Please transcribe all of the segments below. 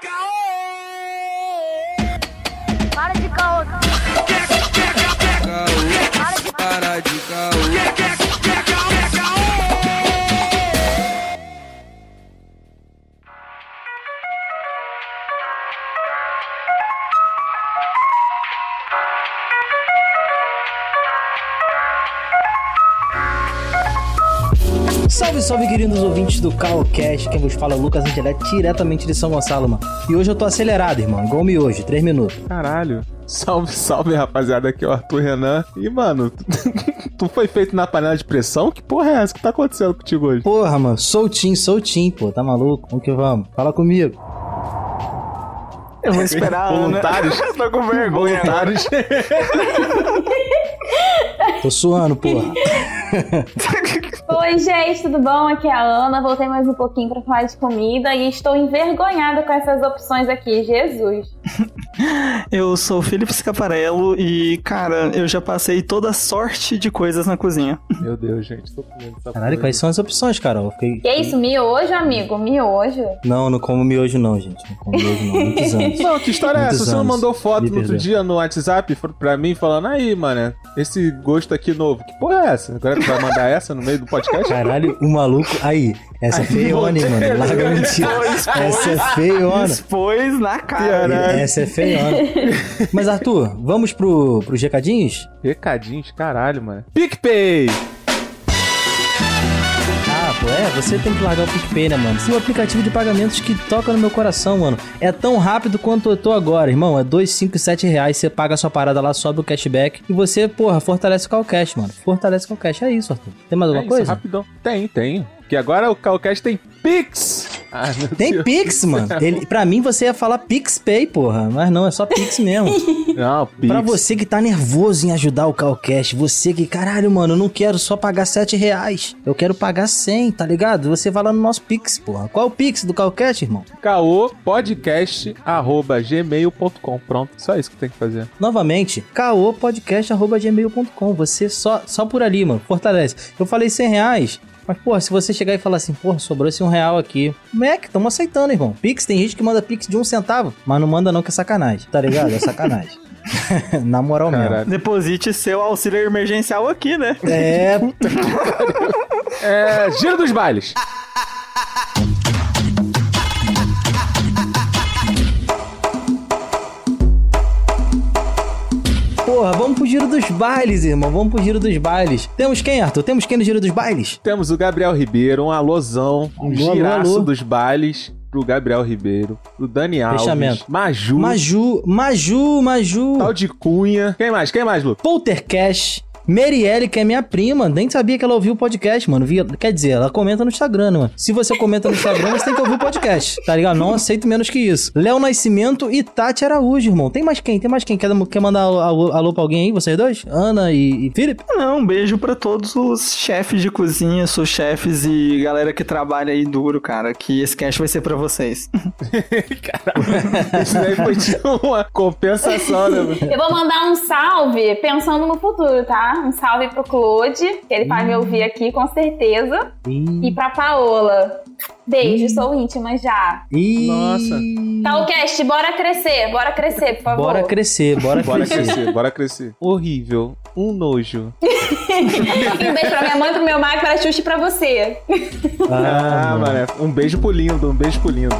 Para do Calcast. Quem vos fala é o Lucas Angelé, diretamente de São Gonçalo, mano. E hoje eu tô acelerado, irmão, igual me hoje, 3 minutos. Caralho. Salve, salve, rapaziada. Aqui é o Arthur Renan. E, mano, tu foi feito na panela de pressão? Que porra é essa? O que tá acontecendo contigo hoje? Porra, mano, soltinho, soltinho, pô, tá maluco? Vamos que vamos. Fala comigo. Eu vou esperar. Voluntários? Tô com vergonha. Voluntários. Tô suando, porra. Oi, gente, tudo bom? Aqui é a Ana. Voltei mais um pouquinho pra falar de comida e estou envergonhada com essas opções aqui. Jesus. Eu sou o Felipe Scaparello e, cara, eu já passei toda sorte de coisas na cozinha. Meu Deus, gente. Tô comendo essa Caralho, porra. quais são as opções, Carol? Eu Fiquei... Que é isso, miojo, amigo? Miojo? Não, não como miojo não, gente. Não como miojo não, muitos anos. Não, que história é essa? Muitos Você não mandou foto Me no outro dia no WhatsApp pra mim falando, aí, mano, esse gosto aqui novo. Que porra é essa? Agora tu vai mandar essa no meio do podcast? Caralho, o maluco... Aí, essa é feiona, mano. Larga a mentira. Essa é feiona. Expôs na cara. Essa é feiona. Mas, Arthur, vamos pro, pros recadinhos? Recadinhos, caralho, mano. PicPay! Ah, pô, é, você tem que largar o PicPay, né, mano? Esse é o aplicativo de pagamentos que toca no meu coração, mano. É tão rápido quanto eu tô agora, irmão. É 2, 5 e 7 reais. Você paga a sua parada lá, sobe o cashback. E você, porra, fortalece o Calcash, mano. Fortalece o Calcash. É isso, Arthur. Tem mais É alguma isso, coisa? rapidão. Tem, tem. Que agora o Calcast tem Pix! Ah, Tem Deus. Pix, mano. Ele, pra mim, você ia falar PixPay, porra. Mas não, é só Pix mesmo. Não, Pix. Pra você que tá nervoso em ajudar o Calcash, você que, caralho, mano, eu não quero só pagar 7 reais. Eu quero pagar 100, tá ligado? Você vai lá no nosso Pix, porra. Qual é o Pix do Calcash, irmão? caopodcast.gmail.com Pronto, só isso que tem que fazer. Novamente, caopodcast.gmail.com. Você só, só por ali, mano. Fortalece. Eu falei 100 reais. Mas, porra, se você chegar e falar assim, porra, sobrou esse um real aqui. Mac, tamo aceitando, irmão. Pix, tem gente que manda Pix de um centavo. Mas não manda não, que é sacanagem. Tá ligado? É sacanagem. Na moral mesmo. Caralho. Deposite seu auxílio emergencial aqui, né? É, É, giro dos bailes. porra, vamos pro giro dos bailes, irmão. Vamos pro giro dos bailes. Temos quem, Arthur? Temos quem no giro dos bailes? Temos o Gabriel Ribeiro, um alôzão, um Alô, giraço alô. dos bailes pro Gabriel Ribeiro, pro Dani Alves, Fechamento. Maju, Maju, Maju, Maju. tal de Cunha. Quem mais? Quem mais, Lu? Poltercast. Merielle, que é minha prima, nem sabia que ela ouvia o podcast, mano. Via- Quer dizer, ela comenta no Instagram, né, mano. Se você comenta no Instagram, você tem que ouvir o podcast, tá ligado? Não aceito menos que isso. Léo Nascimento e Tati Araújo, irmão. Tem mais quem? Tem mais quem? Quer, quer mandar alô, alô- pra alguém aí, vocês dois? Ana e, e Felipe? Não, um beijo pra todos os chefes de cozinha, seus chefes e galera que trabalha aí duro, cara. Que esse cast vai ser pra vocês. Isso daí foi tipo uma compensação, né? mano? Eu vou mandar um salve pensando no futuro, tá? Um salve pro Claude, que ele vai me ouvir aqui com certeza. E pra Paola. Beijo, sou íntima já. Ih, Nossa. Tá o cast, bora crescer, bora crescer, por favor. Bora crescer, bora, Bora crescer. crescer, bora crescer. Horrível. Um nojo. um beijo pra minha mãe, pro meu Mike, pra Xuxa e pra você. Ah, mano. mano. Um beijo pro lindo, um beijo pro lindo.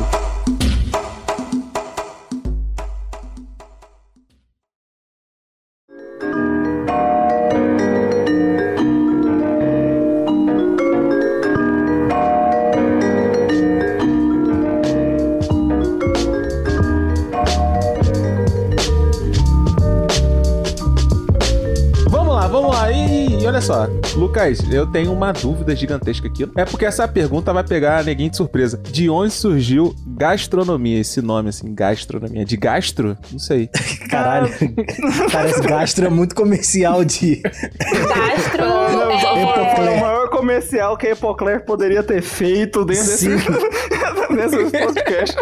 Só, Lucas, eu tenho uma dúvida gigantesca aqui. É porque essa pergunta vai pegar a neguinho de surpresa. De onde surgiu gastronomia? Esse nome, assim, gastronomia. De gastro? Não sei. Caralho. Parece gastro é muito comercial de. Gastro. Foi é... o maior comercial que a Epocler poderia ter feito dentro desse, Sim. desse podcast.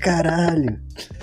Caralho.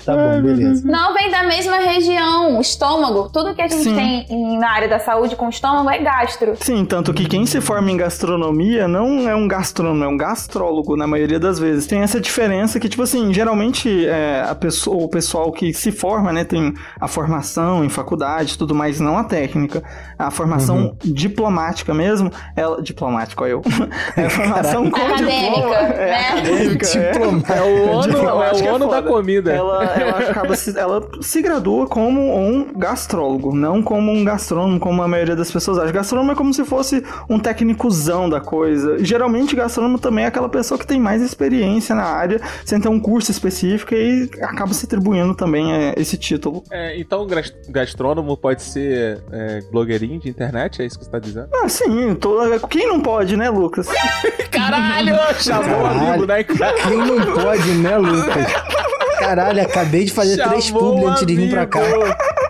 Tá bom, beleza. Não vem da mesma região, estômago. Tudo que a gente Sim. tem em- na área da saúde com estômago é gastro. Sim, tanto que quem se forma em gastronomia não é um gastrônomo, é um gastrólogo na maioria das vezes. Tem essa diferença que, tipo assim, geralmente é, a pessoa, o pessoal que se forma, né, tem a formação em faculdade e tudo mais, não a técnica. A formação diplomática mesmo, ela. Diplomática, eu. É a formação com Acadêmica, diploma. É, né? acadêmica, é. É o ONU, é o ONU da foda. comida. Ela, ela acaba se, ela se gradua como um gastrólogo, não como um gastrônomo, como a maioria das pessoas acha. Gastrônomo é como se fosse um técnicozão da coisa. Geralmente, gastrônomo também é aquela pessoa que tem mais experiência na área, sem ter um curso específico e acaba se atribuindo também é, esse título. É, então, gas- gastrônomo pode ser é, blogueirinho de internet, é isso que você tá dizendo? Ah, sim, tô- quem não pode, né, Lucas? Caralho! Chamou o Caralho. amigo, né, cara? Quem não pode, né, Lucas? Caralho, acabei de fazer três Chamou publi o antes de vir pra cá.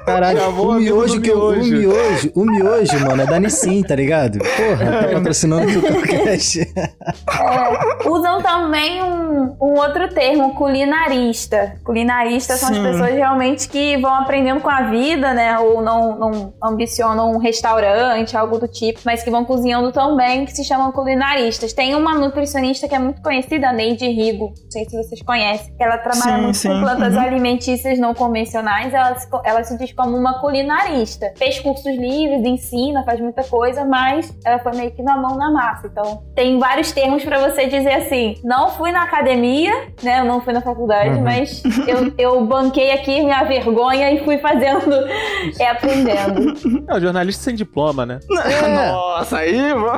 Caralho, Chamou o miojo que eu. O miojo. o miojo, mano, é da Nissin, tá ligado? Porra, tá patrocinando o podcast. Usam também um, um outro termo, culinarista. Culinarista são as Sim. pessoas realmente que vão aprendendo com a vida, né? Ou não, não ambicionam um restaurante, algo do tipo, mas que vão cozinhando também, que se chamam culinaristas. Tem uma nutricionista que é muito conhecida, a Neide Rigo, não sei se vocês conhecem, que ela trabalha Sim, muito sim, com plantas uhum. alimentícias não convencionais, ela se, ela se diz como uma culinarista. Fez cursos livres, ensina, faz muita coisa, mas ela foi meio que na mão na massa. Então, tem vários termos pra você dizer assim: não fui na academia, né? Eu não fui na faculdade, Uhum. mas eu, eu banquei aqui minha vergonha e fui fazendo, é aprendendo. É, o jornalista sem diploma, né? É. Nossa, aí, mano.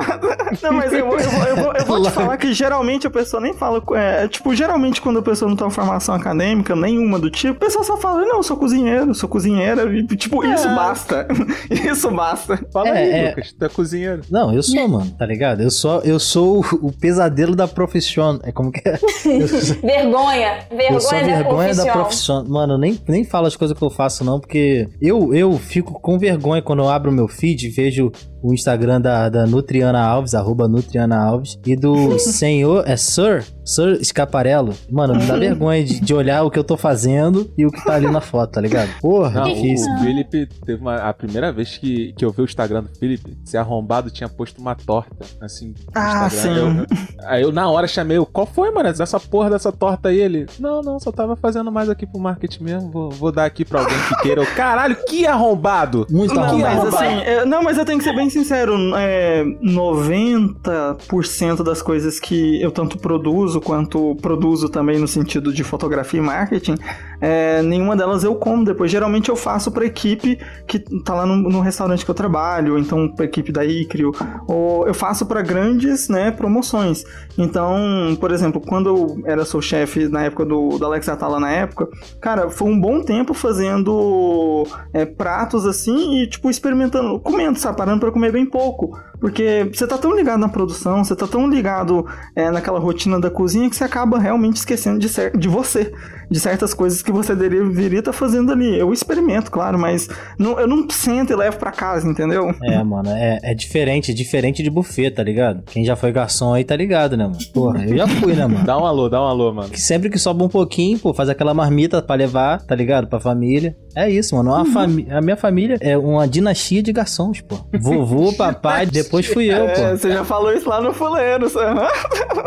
Não, mas eu vou, eu vou, eu vou, eu vou te falar que geralmente a pessoa nem fala. É, tipo, geralmente quando a pessoa não tem uma formação acadêmica, nenhuma do tipo, a pessoa só fala, não, eu sou cozinheiro, sou cozinheira. E, tipo, isso basta. Isso basta. Fala É, aí, é. Lucas, tu é cozinheiro. Não, eu sou, mano, tá ligado? Eu sou, eu sou o- o pesadelo da profissão. É como que é? Sou, Vergonha. Vergonha, eu sou a da vergonha da profissão. profissão. Mano, nem, nem falo as coisas que eu faço, não, porque eu, eu fico com vergonha quando eu abro o meu feed e vejo o Instagram da, da Nutriana Alves, arroba Nutriana Alves, e do senhor, é Sir? Sir Escaparello. Mano, me dá vergonha de, de olhar o que eu tô fazendo e o que tá ali na foto, tá ligado? Porra, Não, difícil. o Felipe teve uma. A primeira vez que, que eu vi o Instagram do Felipe, se arrombado tinha posto uma torta, assim. no Ah, Instagram. Eu- aí eu, na hora, chamei o. Qual foi, mano? Essa porra dessa torta aí? Ele. Não, não, só tava fazendo mais aqui pro marketing mesmo. Vou, vou dar aqui pra alguém que queira. Eu, Caralho, que arrombado! Muito Não, arrombado. mas assim, é, não, mas eu tenho que ser bem sincero, é, 90% das coisas que eu tanto produzo quanto produzo também no sentido de fotografia e marketing, é, nenhuma delas eu como depois. Geralmente eu faço pra equipe que tá lá no, no restaurante que eu trabalho, ou então pra equipe da Icrio, ou eu faço pra grandes, né, promoções. Então, por exemplo, quando eu era sou chefe na época do, do Alex Atala na época, cara, foi um bom tempo fazendo é, pratos assim e, tipo, experimentando, comendo, sabe? Parando pra comer bem pouco. Porque você tá tão ligado na produção, você tá tão ligado é, naquela rotina da cozinha que você acaba realmente esquecendo de, cer- de você, de certas coisas que você deveria estar fazendo ali. Eu experimento, claro, mas não- eu não sento e levo pra casa, entendeu? É, mano, é, é diferente, é diferente de buffet, tá ligado? Quem já foi garçom aí tá ligado, né, mano? Porra, eu já fui, né, mano? Dá um alô, dá um alô, mano. Que sempre que sobra um pouquinho, pô, faz aquela marmita pra levar, tá ligado? Pra família. É isso, mano. Uma fami- a minha família é uma dinastia de garçons, pô. Vovô, papai, depois fui eu, É, pô. você já falou isso lá no fuleiro, aham.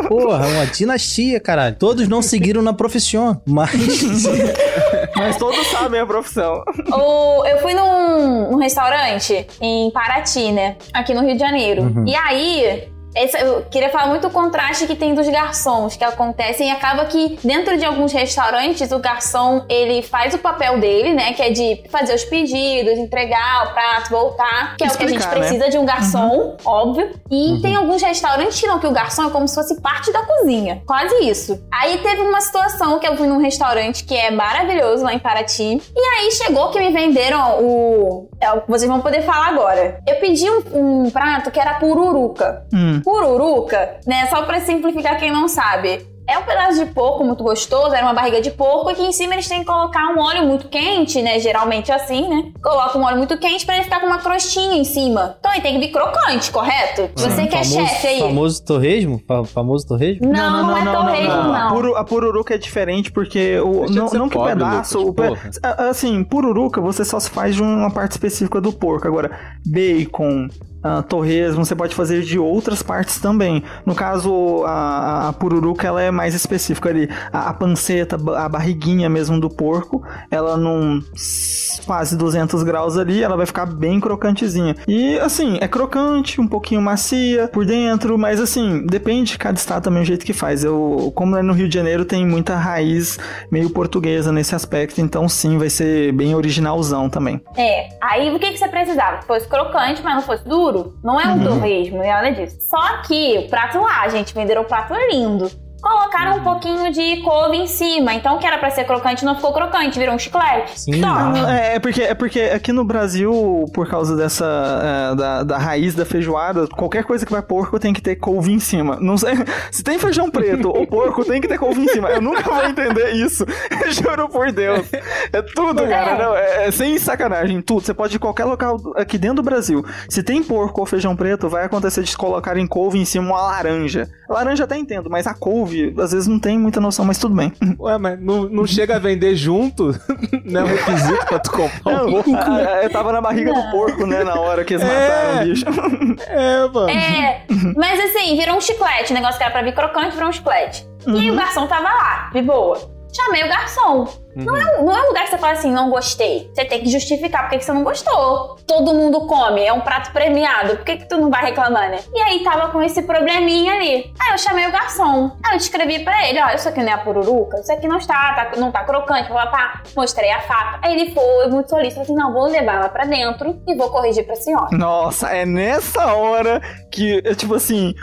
Porra, uma dinastia, caralho. Todos não seguiram na profissão, mas. mas todos sabem a profissão. O- eu fui num, num restaurante em Paraty, né? Aqui no Rio de Janeiro. Uhum. E aí. Esse- eu queria falar muito o contraste que tem dos garçons que acontecem e acaba que dentro de alguns restaurantes o garçom ele faz o papel dele, né, que é de fazer os pedidos, entregar o prato, voltar, que é o que a gente né? precisa de um garçom, óbvio. E tem alguns restaurantes que não que o garçom é como se fosse parte da cozinha, quase isso. Aí teve uma situação que eu fui num restaurante que é maravilhoso lá em Paraty e aí chegou que me venderam o. é, Vocês vão poder falar agora. Eu pedi um, um prato que era pururuca. Hum. Pururuca, né? Só pra simplificar quem não sabe. é um pedaço de porco muito gostoso, era uma barriga de porco, e que em cima eles têm que colocar um óleo muito quente, né? Geralmente é assim, né? Coloca um óleo muito quente pra ele ficar com uma crostinha em cima. Então ele tem que vir crocante, correto? Você que é famoso, chefe aí. Famoso torresmo? Fa- famoso torresmo? Não, não, é torresmo, não. A, puru, a pururuca é diferente porque o, não, não que o pobre, pedaço. Lucas, o pe- assim, pururuca você só se faz de uma parte específica do porco. Agora, bacon. Ah, torresmo, você pode fazer de outras partes também. No caso, a, a pururuca ela é mais específica ali. A, a panceta, a barriguinha mesmo do porco, ela num quase 200 graus ali, ela vai ficar bem crocantezinha. E assim, é crocante, um pouquinho macia por dentro, mas assim, depende de cada estado também o jeito que faz. Eu, como é no Rio de Janeiro, tem muita raiz meio portuguesa nesse aspecto, então sim, vai ser bem originalzão também. É, aí o que, que você precisava? Que fosse crocante, mas não fosse duro. Não é um torresmo, não é nada disso. Só que o prato lá, gente, venderam um prato lindo. Colocaram um pouquinho de couve em cima. Então, o que era pra ser crocante não ficou crocante, virou um chiclete. Sim. Só. É, é porque, é porque aqui no Brasil, por causa dessa é, da, da raiz da feijoada, qualquer coisa que vai porco tem que ter couve em cima. Não sei, se tem feijão preto ou porco, tem que ter couve em cima. Eu nunca vou entender isso. Juro por Deus. É tudo, cara. Não, é, é sem sacanagem, tudo. Você pode ir em qualquer local aqui dentro do Brasil. Se tem porco ou feijão preto, vai acontecer de colocarem couve em cima uma laranja. Laranja até entendo, mas a couve, às vezes não tem muita noção, mas tudo bem. Ué, mas não, não chega a vender junto? Não é um requisito pra tu comprar um Não, porco? a- a- eu tava na barriga do porco, né, na hora que eles É. mataram o bicho. É, mano. É, mas assim, virou um chiclete. O negócio que era pra vir crocante virou um chiclete. E aí o garçom tava lá, de boa. Chamei o garçom. Não, é, não é um lugar que você fala assim, não gostei. Você tem que justificar por que você não gostou. Todo mundo come, é um prato premiado. Por que, que tu não vai reclamar, né? E aí tava com esse probleminha ali. Aí eu chamei o garçom. Aí eu descrevi pra ele: ó, isso aqui não é a pururuca, isso aqui não está, tá- não tá crocante, pá, pá, pá. Mostrei a faca. Aí ele foi muito solícito, falou assim: não, vou levar ela pra dentro e vou corrigir pra senhora. Nossa, é nessa hora que, é tipo assim,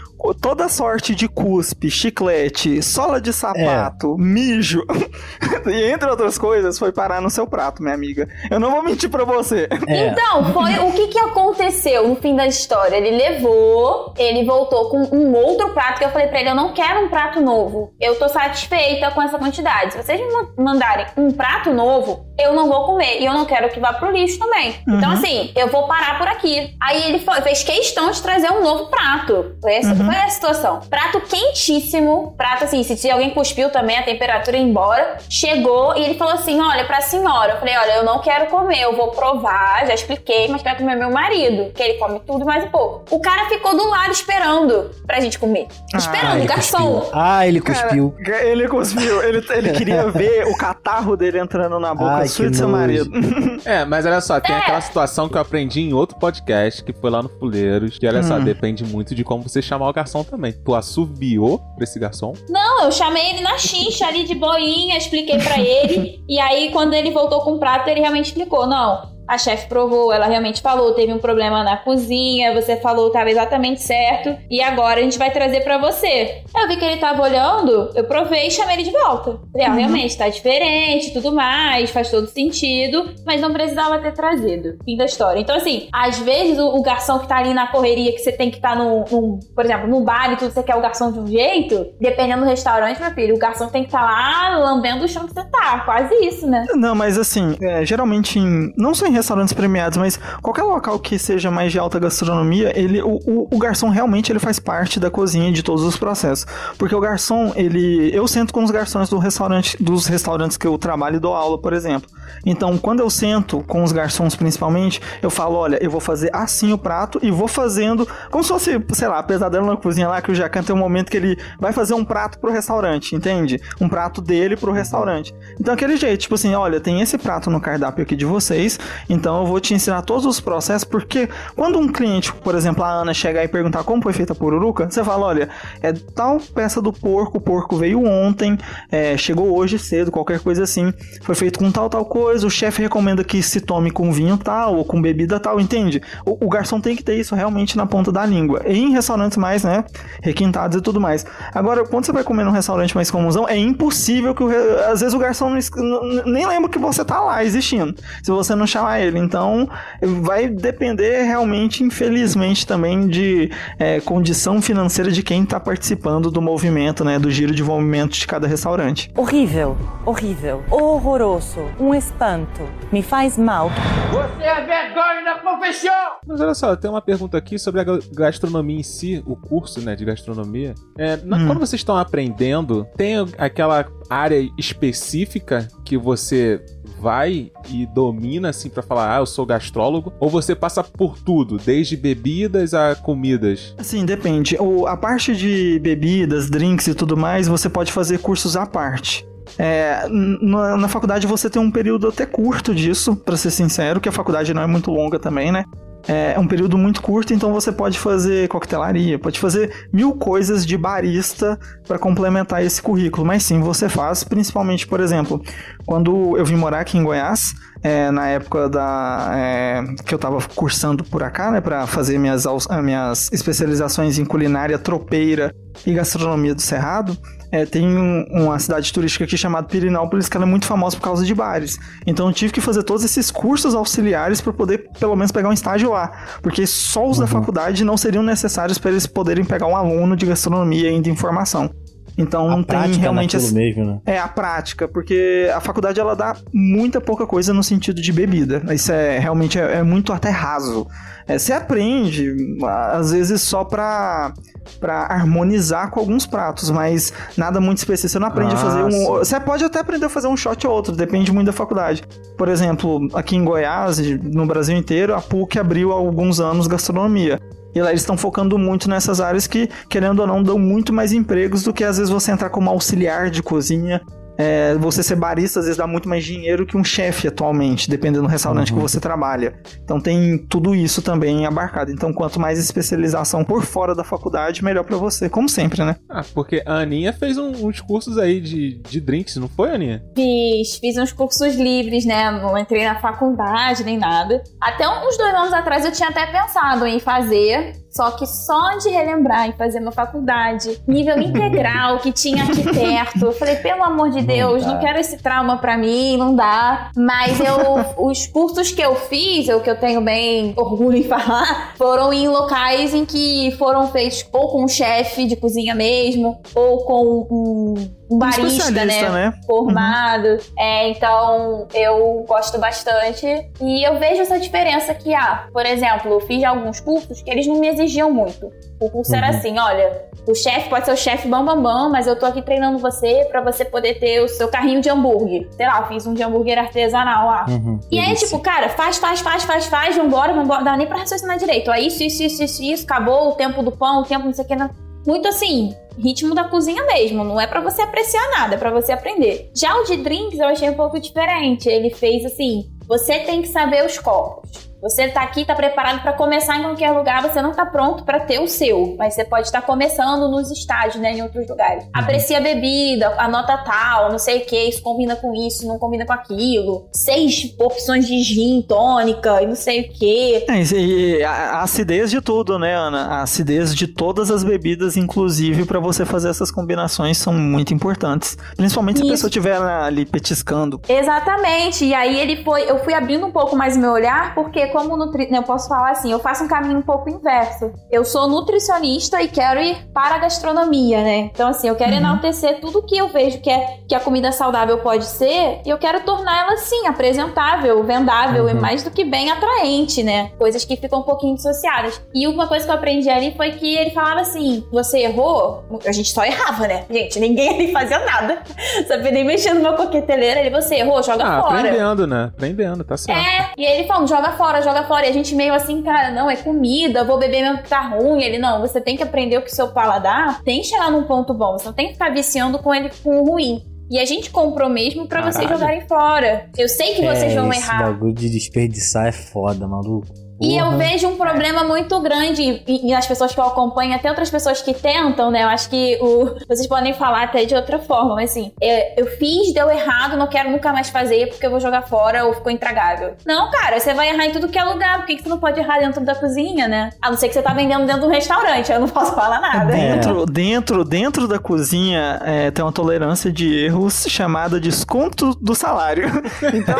toda sorte de cuspe, chiclete, sola de sapato, mijo, e entre outras coisas, foi parar no seu prato, minha amiga. Eu não vou mentir pra você. É. Então, foi o que, que aconteceu no fim da história. Ele levou, ele voltou com um outro prato que eu falei pra ele: eu não quero um prato novo. Eu tô satisfeita com essa quantidade. Se vocês me ma- mandarem um prato novo, eu não vou comer. E eu não quero que vá pro lixo também. Então, assim, eu vou parar por aqui. Aí ele foi- fez questão de trazer um novo prato. Foi essa, foi essa situação. Prato quentíssimo. Prato assim, se alguém cuspiu também, a temperatura ia embora. Chegou e ele falou assim: olha, pra senhora. Eu falei: olha, eu não quero comer, eu vou provar, já expliquei, mas vai comer meu marido, que ele come tudo mais um pouco. O cara ficou do lado esperando pra gente comer. Esperando, ele o garçom. cuspiu. Ah, ele cuspiu. Cara, ele cuspiu, ele, ele queria ver o catarro dele entrando na boca Ai, sua e do seu marido. É, mas olha só, tem É. aquela situação que eu aprendi em outro podcast, que foi lá no Fuleiros, que olha só, Hum. depende muito de como você chamar o garçom também. Tu assobiou pra esse garçom? Não, eu chamei ele na xincha ali de boinha, expliquei pra ele. e aí, quando ele voltou com o prato, ele realmente explicou: não. A chefe provou, ela realmente falou, teve um problema na cozinha, você falou, tava exatamente certo, e agora a gente vai trazer pra você. Eu vi que ele tava olhando, eu provei e chamei ele de volta. Falei, ah, realmente, tá diferente, tudo mais, faz todo sentido, mas não precisava ter trazido. Fim da história. Então, assim, às vezes o, o garçom que tá ali na correria, que você tem que estar tá no, no- por exemplo, no bar e tudo, você quer o garçom de um jeito, dependendo do restaurante, meu filho, o garçom tem que estar lá lambendo o chão que você tá. Quase isso, né? Não, mas assim, é, geralmente, em- não só em restaurantes premiados, mas qualquer local que seja mais de alta gastronomia, ele, o, o- o garçom realmente ele faz parte da cozinha de todos os processos. Porque o garçom, ele. Eu sento com os garçons do restaurante, dos restaurantes que eu trabalho e dou aula, por exemplo. Então, quando eu sento com os garçons principalmente, eu falo: olha, eu vou fazer assim o prato e vou fazendo. Como se fosse, sei lá, pesadelo na cozinha lá, que o Jacan tem um momento que ele vai fazer um prato pro restaurante, entende? Um prato dele pro restaurante. Então, aquele jeito, tipo assim, olha, tem esse prato no cardápio aqui de vocês, então eu vou te ensinar todos os processos, porque quando um cliente, por exemplo, a Ana, chegar e perguntar como foi feita a pururuca, você fala, olha, é tal peça do porco, o porco veio ontem, é, chegou hoje cedo, qualquer coisa assim, foi feito com tal, tal coisa, o chefe recomenda que se tome com vinho tal ou com bebida tal, entende? O, o garçom tem que ter isso realmente na ponta da língua. Em restaurantes mais, né, requintados e tudo mais. Agora, quando você vai comer num restaurante mais comunzão, é impossível que o, às vezes o garçom nem lembra que você tá lá existindo, se você não chamar ele. Então, vai depender realmente, infelizmente, também de é, condição financeira de quem tá participando do movimento, né, do giro de movimento de cada restaurante. Horrível, horrível, horroroso, um espanto. Me faz mal. Mas olha só, tem uma pergunta aqui sobre a ga- gastronomia em si, o curso, né, de gastronomia. É, na- Hum. Quando vocês estão aprendendo, tem aquela área específica que você vai e domina assim pra falar, ah, eu sou gastrólogo, ou você passa por tudo, desde bebidas a comidas? Assim, depende. O, a parte de bebidas, drinks e tudo mais, você pode fazer cursos à parte. É, na, na faculdade você tem um período até curto disso, pra ser sincero, que a faculdade não é muito longa também, né? É um período muito curto, então você pode fazer coquetelaria, pode fazer mil coisas de barista para complementar esse currículo. Mas sim, você faz, principalmente, por exemplo, quando eu vim morar aqui em Goiás, é, na época da é, que eu tava cursando por acá, né, para fazer minhas, ah, minhas especializações em culinária tropeira e gastronomia do Cerrado, é, tem um- uma cidade turística aqui chamada Pirinópolis que ela é muito famosa por causa de bares. Então eu tive que fazer todos esses cursos auxiliares para poder pelo menos pegar um estágio lá, porque só os da faculdade não seriam necessários para eles poderem pegar um aluno de gastronomia e de informação. Então A não tem realmente esse- mesmo, né? é a prática, porque a faculdade ela dá muita pouca coisa no sentido de bebida. Isso é realmente é, é muito até raso. É, você aprende, às vezes, só pra, pra harmonizar com alguns pratos, mas nada muito específico. Você não aprende a Ah, fazer um. sim. Você pode até aprender a fazer um shot ou outro, depende muito da faculdade. Por exemplo, aqui em Goiás, no Brasil inteiro, a PUC abriu há alguns anos gastronomia. E lá eles estão focando muito nessas áreas que, querendo ou não, dão muito mais empregos do que às vezes você entrar como auxiliar de cozinha. É, você ser barista às vezes dá muito mais dinheiro que um chefe atualmente, dependendo do restaurante Uhum. que você trabalha. Então tem tudo isso também abarcado. Então quanto mais especialização por fora da faculdade, melhor pra você, como sempre, né? Ah, porque a Aninha fez um- uns cursos aí de, de drinks, não foi, Aninha? Fiz, fiz uns cursos livres, né? Não entrei na faculdade nem nada. Até uns dois anos atrás eu tinha até pensado em fazer, só que só de relembrar em fazer uma faculdade, nível integral que tinha aqui perto. Eu falei, pelo amor de Deus, dá. não quero esse trauma pra mim, não dá. Mas eu, os cursos que eu fiz, o que eu tenho bem orgulho em falar, foram em locais em que foram feitos ou com um chefe de cozinha mesmo, ou com um, um barista, né? né? formado. É, então eu gosto bastante. E eu vejo essa diferença que há. Por exemplo, eu fiz alguns cursos que eles não me exigiam muito. O curso era Uhum. assim: olha, o chefe pode ser o chefe bam bam bam, mas eu tô aqui treinando você pra você poder ter o seu carrinho de hambúrguer. Sei lá, eu fiz um de hambúrguer artesanal lá. Uhum. E aí, tipo, cara, faz, faz, faz, faz, faz, vambora, vambora. Dá nem pra raciocinar direito. Aí, isso, isso, isso, isso, isso, acabou o tempo do pão, o tempo não sei o que. não- Muito assim, ritmo da cozinha mesmo. Não é pra você apreciar nada, é pra você aprender. Já o de drinks eu achei um pouco diferente. Ele fez assim: você tem que saber os copos. Você tá aqui, tá preparado pra começar em qualquer lugar, você não tá pronto pra ter o seu, mas você pode estar começando nos estádios, né, em outros lugares. Aprecia a bebida, a nota tal, não sei o que, isso combina com isso, não combina com aquilo. Seis opções de gin, tônica e não sei o que. É, a, a acidez de tudo, né, Ana? A acidez de todas as bebidas, inclusive, pra você fazer essas combinações, são muito importantes. Principalmente se a Isso. pessoa estiver ali petiscando. Exatamente. E aí ele foi, eu fui abrindo um pouco mais o meu olhar, porque como nutri, eu posso falar assim, eu faço um caminho um pouco inverso. Eu sou nutricionista e quero ir para a gastronomia, né? Então assim, eu quero Uhum. enaltecer tudo que eu vejo que é que a comida saudável pode ser, e eu quero tornar ela assim apresentável, vendável e Uhum. mais do que bem atraente, né? Coisas que ficam um pouquinho dissociadas. E uma coisa que eu aprendi ali foi que ele falava assim: "Você errou?" A gente só errava, né? Gente, ninguém ali fazia nada. Sabia nem mexer numa coqueteleira, ele você errou, joga Ah, fora. aprendendo, né? Aprendendo, tá certo. É, e ele falando, joga fora, joga fora. E a gente meio assim, cara, não, é comida, vou beber mesmo que tá ruim. Ele, não, você tem que aprender o que o seu paladar tem que chegar num ponto bom. Você não tem que ficar viciando com ele com o ruim. E a gente comprou mesmo pra vocês jogarem fora. Eu sei que vocês é, vão esse errar. bagulho de desperdiçar é foda, maluco. E eu Porra. vejo um problema muito grande e, e as pessoas que eu acompanho, até outras pessoas que tentam, né? Eu acho que o, vocês podem falar até de outra forma, mas assim, eu, eu fiz, deu errado, não quero nunca mais fazer porque eu vou jogar fora ou ficou intragável. Não, cara, você vai errar em tudo que é lugar. Por que, que você não pode errar dentro da cozinha, né? A não ser que você tá vendendo dentro de um restaurante, eu não posso falar nada. É. Dentro, dentro, dentro da cozinha é, tem uma tolerância de erros chamada desconto do salário. Então,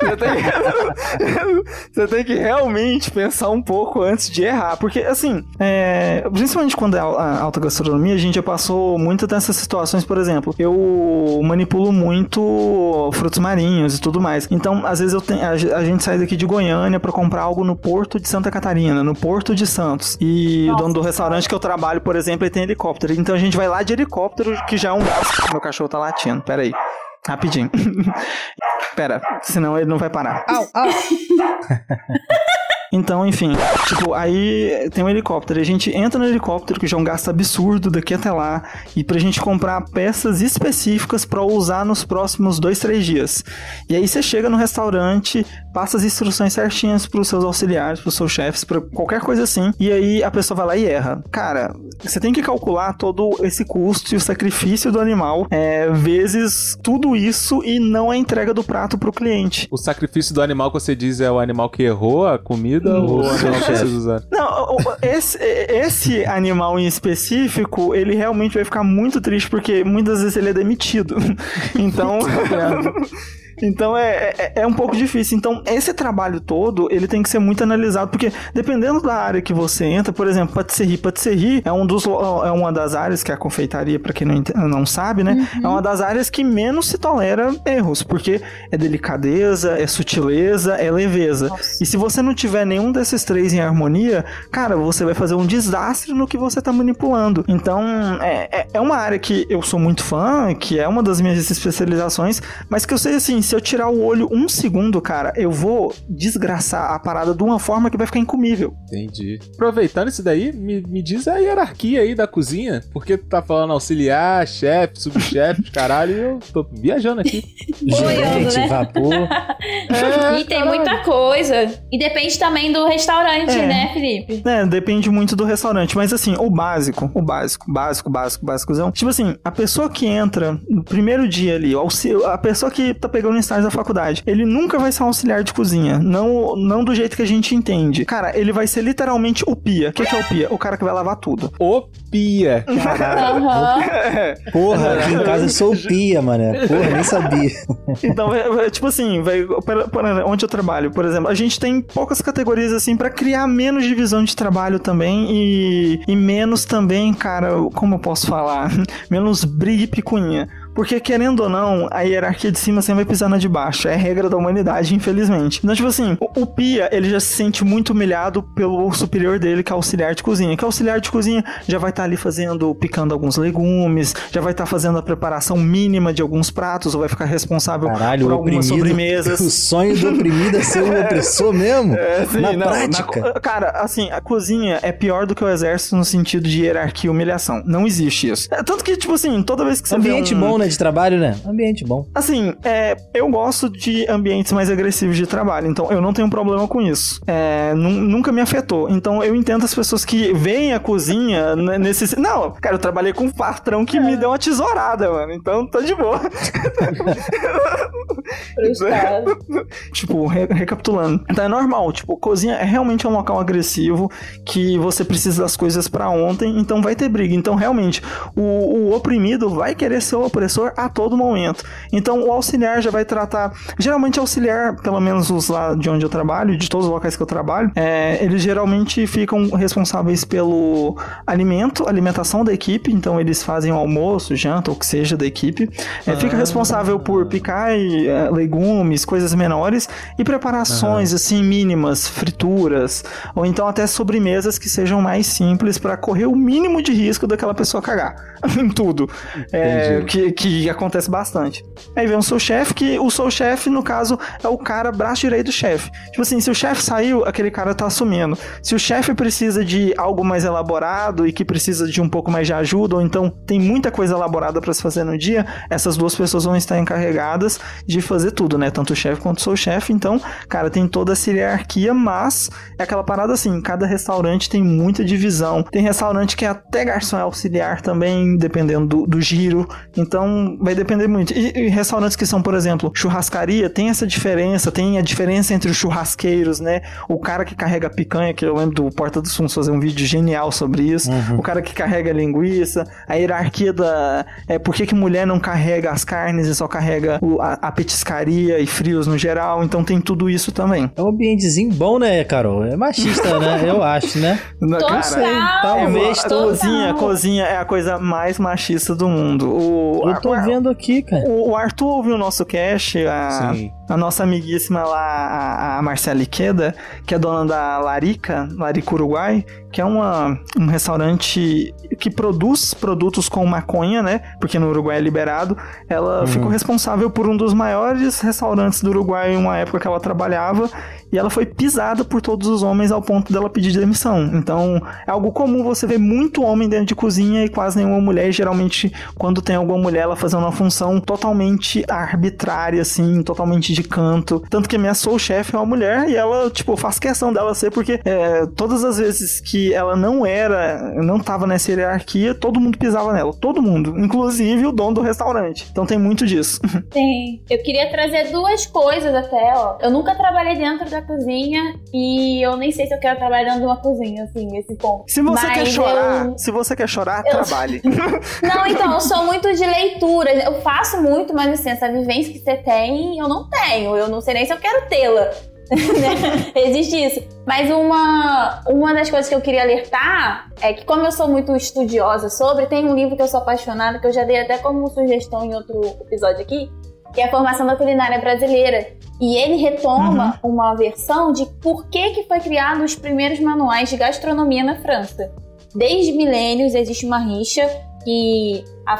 você tem, você tem que realmente pensar um pouco antes de errar. Porque, assim, é, principalmente quando é a alta gastronomia, a gente já passou muitas dessas situações. Por exemplo, eu manipulo muito frutos marinhos e tudo mais. Então, às vezes eu tenho, a, gente sai daqui de Goiânia pra comprar algo no Porto de Santa Catarina, no Porto de Santos. E o Nossa, dono do restaurante que eu trabalho, por exemplo, ele tem helicóptero. Então a gente vai lá de helicóptero, que já é um gasto. Meu cachorro tá latindo, pera aí. Rapidinho. Pera, senão ele não vai parar. Au, au. Então, enfim, tipo, aí tem um helicóptero. A gente entra no helicóptero, que já é um gasto absurdo daqui até lá, e pra gente comprar peças específicas pra usar nos próximos dois, três dias. E aí você chega no restaurante, passa as instruções certinhas pros seus auxiliares, pros seus chefes, pra qualquer coisa assim, e aí a pessoa vai lá e erra. Cara, você tem que calcular todo esse custo e o sacrifício do animal, é, vezes tudo isso e não a entrega do prato pro cliente. O sacrifício do animal que você diz é o animal que errou a comida ou o Nossa? Não, o- o- esse, esse animal em específico, ele realmente vai ficar muito triste porque muitas vezes ele é demitido. Então. Então é, é, é um pouco difícil. Então, esse trabalho todo, ele tem que ser muito analisado, porque dependendo da área que você entra, por exemplo, patisserie. Patisserie é, um dos, é uma das áreas que é a confeitaria, pra quem não, não sabe, né? É uma das áreas que menos se tolera erros, porque é delicadeza, é sutileza, é leveza. E se você não tiver nenhum desses três em harmonia, cara, você vai fazer um desastre no que você tá manipulando. Então, é, é, é uma área que eu sou muito fã, que é uma das minhas especializações, mas que eu sei assim, se eu tirar o olho um segundo, cara, eu vou desgraçar a parada de uma forma que vai ficar incomível. Entendi. Aproveitando isso daí, me, me diz a hierarquia aí da cozinha. Porque tu tá falando auxiliar, chefe, subchefe, caralho, e eu tô viajando aqui. Boiando, Gente, né? vapor. É, E tem caralho. muita coisa. E depende também do restaurante, É. né, Felipe? É, depende muito do restaurante, mas assim, o básico, o básico, básico, básico, básicozão. Tipo assim, a pessoa que entra no primeiro dia ali, a pessoa que tá pegando o estágio da faculdade, ele nunca vai ser um auxiliar de cozinha, não, não do jeito que a gente entende. Cara, ele vai ser literalmente o pia. O que, que é o pia? O cara que vai lavar tudo. O Pia. Caralho. Aham. Porra, aqui em casa eu sou o pia, mano. Porra, nem sabia. Então, é, é, tipo assim, vai, por- por- onde eu trabalho, por exemplo, a gente tem poucas categorias assim pra criar menos divisão de trabalho também e, e menos também, cara, como eu posso falar? menos briga e picuinha. Porque, querendo ou não, a hierarquia de cima sempre vai pisar na de baixo. É regra da humanidade, infelizmente. Então, tipo assim, o, o Pia, ele já se sente muito humilhado pelo superior dele, que é o auxiliar de cozinha. Que o auxiliar de cozinha já vai estar ali fazendo, picando alguns legumes, já vai estar fazendo a preparação mínima de alguns pratos, ou vai ficar responsável Caralho, por o algumas oprimido. sobremesas. O sonho do oprimido é ser um opressor mesmo? É, sim, na não, prática. co- cara, assim, a cozinha é pior do que o exército no sentido de hierarquia e humilhação. Não existe isso. É, tanto que, tipo assim, toda vez que você vê Ambiente um- bom, né? De trabalho, né? Ambiente bom. Assim, é, eu gosto de ambientes mais agressivos de trabalho, então eu não tenho problema com isso. É, nu- nunca me afetou. Então eu entendo as pessoas que veem a cozinha né, nesse. Não, cara, eu trabalhei com um patrão que me deu uma tesourada, mano. Então tá de boa. Tipo, re- recapitulando. Então é normal, tipo, cozinha é realmente um local agressivo que você precisa das coisas pra ontem, então vai ter briga. Então, realmente, o, o oprimido vai querer ser o opressor a todo momento. Então, o auxiliar já vai tratar. Geralmente, auxiliar, pelo menos os lá de onde eu trabalho, de todos os locais que eu trabalho, é, eles geralmente ficam responsáveis pelo alimento, alimentação da equipe. Então, eles fazem o almoço, janta, ou que seja da equipe. É, Fica responsável por picar e, é, legumes, coisas menores e preparações assim mínimas, frituras ou então até sobremesas que sejam mais simples para correr o mínimo de risco daquela pessoa cagar em tudo, É, que, que acontece bastante. Aí vem o seu chefe, que o seu chefe no caso é o cara braço direito do chefe. Tipo assim, se o chefe saiu, aquele cara tá assumindo. Se o chefe precisa de algo mais elaborado e que precisa de um pouco mais de ajuda ou então tem muita coisa elaborada para se fazer no dia, essas duas pessoas vão estar encarregadas de fazer tudo, né? Tanto o chefe quanto sou chefe. Então, cara, tem toda essa hierarquia, mas é aquela parada assim: cada restaurante tem muita divisão. Tem restaurante que é até garçom é auxiliar também, dependendo do, do giro. Então, vai depender muito. E, e, restaurantes que são, por exemplo, churrascaria, tem essa diferença, tem a diferença entre os churrasqueiros, né? O cara que carrega picanha, que eu lembro do Porta dos Fundos fazer um vídeo genial sobre isso. Uhum. O cara que carrega linguiça, a hierarquia da. É, por que, que mulher não carrega as carnes e só carrega o, a, a, petiscaria e frios no geral? Então tem tudo isso também. É um ambientezinho bom, né, Carol? É machista, né? Eu acho, né? Total, cara, talvez. É, cozinha, cozinha é a coisa mais machista do mundo. O, eu tô vendo aqui, cara. O, o Arthur ouviu o nosso cast, a, Sim a nossa amiguíssima lá, a, Marcela Iqueda, que é dona da Larica, Larica Uruguai, que é uma, um restaurante que produz produtos com maconha, né? Porque no Uruguai é liberado. Ela uhum. ficou responsável por um dos maiores restaurantes do Uruguai em uma época que ela trabalhava e ela foi pisada por todos os homens ao ponto dela pedir demissão. Então, é algo comum você ver muito homem dentro de cozinha e quase nenhuma mulher. E geralmente, quando tem alguma mulher, ela fazendo uma função totalmente arbitrária, assim, totalmente de canto. Tanto que minha soul chef é uma mulher e ela, tipo, faz questão dela ser, porque é, todas as vezes que ela não era, não tava nessa hierarquia, todo mundo pisava nela. Todo mundo. Inclusive o dono do restaurante. Então tem muito disso. Tem. Eu queria trazer duas coisas até, ó. Eu nunca trabalhei dentro da cozinha e eu nem sei se eu quero trabalhar dentro de uma cozinha, assim, nesse ponto. Se você Mas quer chorar, eu... se você quer chorar, eu... trabalhe. não, então, eu sou muito de leitura. Eu faço muito, mas assim, essa vivência que você tem, eu não tenho. Eu não sei nem se eu quero tê-la. Né? Existe isso. Mas uma, uma das coisas que eu queria alertar é que, como eu sou muito estudiosa sobre, tem um livro que eu sou apaixonada, que eu já dei até como sugestão em outro episódio aqui, que é a formação da culinária brasileira. E ele retoma uhum. uma versão de por que, que foi criado os primeiros manuais de gastronomia na França. Desde milênios existe uma rixa que a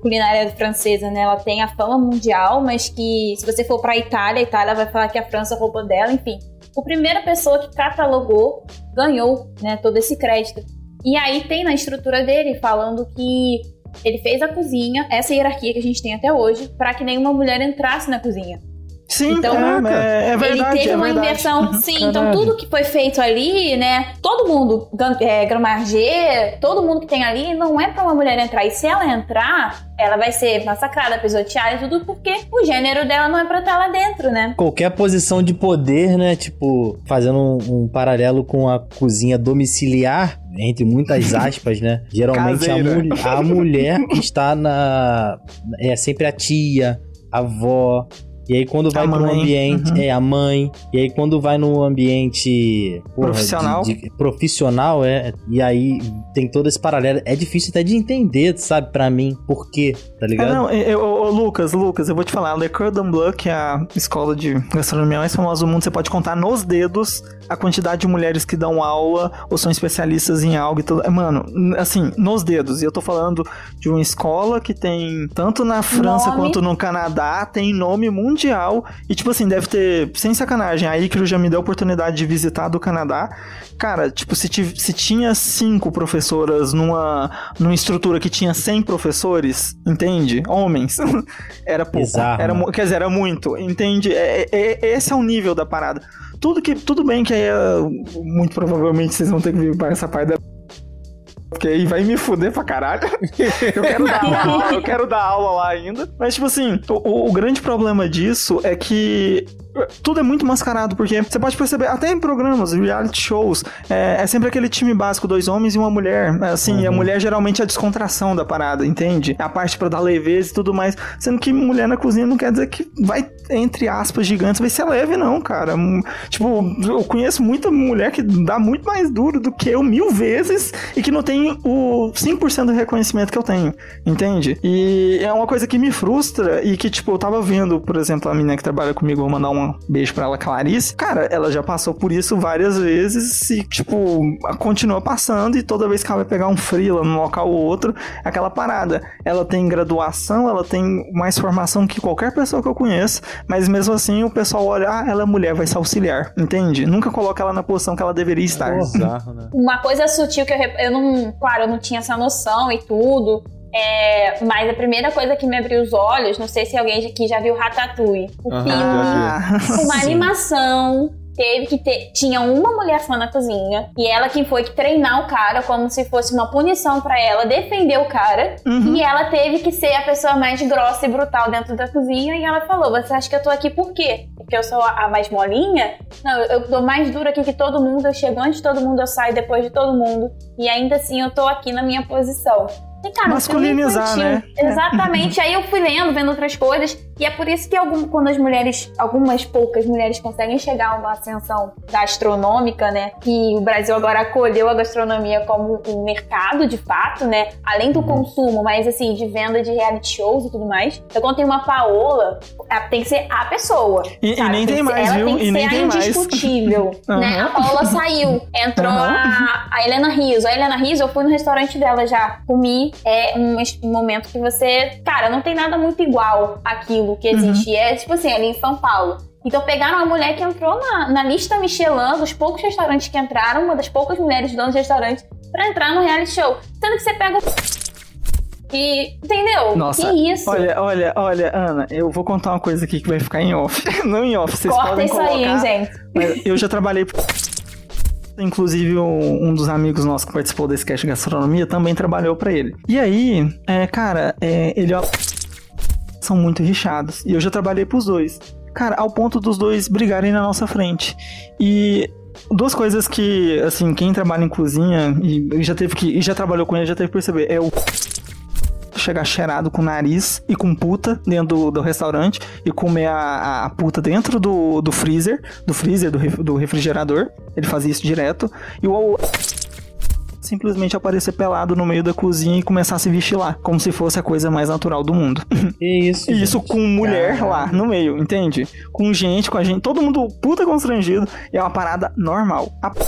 culinária francesa, né, ela tem a fama mundial, mas que se você for para a Itália, a Itália vai falar que a França roubou dela, enfim. A primeira pessoa que catalogou ganhou, né, todo esse crédito. E aí tem na estrutura dele falando que ele fez a cozinha, essa hierarquia que a gente tem até hoje, para que nenhuma mulher entrasse na cozinha. Sim, então, é, é verdade. Ele teve é uma verdade. inversão. Sim, então tudo que foi feito ali, né? Todo mundo, é, Gramargê, todo mundo que tem ali, não é pra uma mulher entrar. E se ela entrar, ela vai ser massacrada, pisoteada e tudo, porque o gênero dela não é pra estar lá dentro, né? Qualquer posição de poder, né? Tipo, fazendo um, um paralelo com a cozinha domiciliar, entre muitas aspas, né? Geralmente a, mu a mulher está na. É sempre a tia, a avó, e aí quando vai para um ambiente, uhum. é a mãe. E aí quando vai num ambiente porra, profissional, de, de, profissional é, e aí tem todo esse paralelo. É difícil até de entender, sabe, para mim, por quê, tá é, ligado? É, não, eu, eu, Lucas, Lucas, eu vou te falar, Le Cordon Bleu, que é a escola de gastronomia mais famosa do mundo, você pode contar nos dedos a quantidade de mulheres que dão aula ou são especialistas em algo e tudo. É, mano, assim, nos dedos. E eu tô falando de uma escola que tem tanto na França nome. quanto no Canadá, tem nome mundial mundial. E, tipo assim, deve ter, sem sacanagem, a Icaro já me deu a oportunidade de visitar do Canadá. Cara, tipo, se, se tinha cinco professoras numa, numa estrutura que tinha 100 professores, entende? Homens, era pouco. Era, quer dizer, era muito, entende? É, é, é, esse é o nível da parada. Tudo que tudo bem que aí, muito provavelmente vocês vão ter que vir para essa parte da porque aí vai me fuder pra caralho. eu, quero dar aula, eu quero dar aula lá ainda. Mas, tipo assim, o, o grande problema disso é que tudo é muito mascarado, porque você pode perceber, até em programas, reality shows, é, é sempre aquele time básico, dois homens e uma mulher. É, assim, uhum. e a mulher geralmente é a descontração da parada, entende? É a parte para dar leveza e tudo mais. Sendo que mulher na cozinha não quer dizer que vai, entre aspas, gigantes, vai ser leve, não, cara. Hum, tipo, eu conheço muita mulher que dá muito mais duro do que eu mil vezes e que não tem o 5% do reconhecimento que eu tenho, entende? E é uma coisa que me frustra e que, tipo, eu tava vendo, por exemplo, a menina que trabalha comigo, vou mandar uma beijo pra ela, Clarice. Cara, ela já passou por isso várias vezes e, tipo, continua passando e toda vez que ela vai pegar um freela num local ou outro, é aquela parada. Ela tem graduação, ela tem mais formação que qualquer pessoa que eu conheço, mas mesmo assim o pessoal olha, ah, ela é mulher, vai se auxiliar, entende? Nunca coloca ela na posição que ela deveria estar. Bizarro, né? Uma coisa sutil que eu, eu não, claro, eu não tinha essa noção e tudo, É, mas a primeira coisa que me abriu os olhos, não sei se alguém aqui já viu Ratatouille, o Aham, filme, uma animação. Teve que ter. Tinha uma mulher só na cozinha. E ela quem foi que treinar o cara como se fosse uma punição pra ela, defender o cara. Uhum. E ela teve que ser a pessoa mais grossa e brutal dentro da cozinha. E ela falou: Você acha que eu tô aqui por quê? Porque eu sou a a mais molinha? Não, eu dou mais duro aqui que todo mundo. Eu chego antes de todo mundo, eu saio depois de todo mundo. E ainda assim eu tô aqui na minha posição. E, cara, Masculinizar, né? Exatamente. Aí eu fui lendo, vendo outras coisas. E é por isso que algum, quando as mulheres, algumas poucas mulheres conseguem chegar a uma ascensão gastronômica, né? Que o Brasil agora acolheu a gastronomia como um mercado, de fato, né? Além Uhum. do consumo, mas assim, de venda de reality shows e tudo mais. Então, quando tem uma Paola, tem que ser a pessoa. E- e nem tem ser- mais, ela viu? Tem que E ser nem a tem mais. indiscutível. né? A Paola saiu, entrou Aham. a, a Helena Rizzo. A Helena Rizzo, eu fui no restaurante dela já, comi. É um, um momento que você. Cara, não tem nada muito igual aquilo que existe. E É tipo assim, ali em São Paulo. Então pegaram uma mulher que entrou na, na lista Michelin dos poucos restaurantes que entraram, uma das poucas mulheres donas de restaurante, pra entrar no reality show. Sendo que você pega. E. Entendeu? Nossa, que isso? Olha, olha, olha, Ana, eu vou contar uma coisa aqui que vai ficar em off. Não em off, vocês Corta podem isso colocar. aí, hein, gente. Eu já trabalhei. Inclusive, um, um dos amigos nossos que participou desse cast de gastronomia também trabalhou pra ele. E aí, é, cara, é, ele é- são muito rixados. E eu já trabalhei pros dois. Cara, ao ponto dos dois brigarem na nossa frente. E duas coisas que, assim, quem trabalha em cozinha e já teve que. E já trabalhou com ele, já teve que perceber. É o chegar cheirado com nariz e com puta dentro do, do restaurante e comer a, a puta dentro do, do freezer, do freezer, do, do refrigerador. Ele fazia isso direto. E o simplesmente aparecer pelado no meio da cozinha e começar a se vestir lá, como se fosse a coisa mais natural do mundo. Que isso? E isso com mulher Caralho. lá no meio, entende? Com gente, com a gente, todo mundo puta constrangido. E é uma parada normal. A p...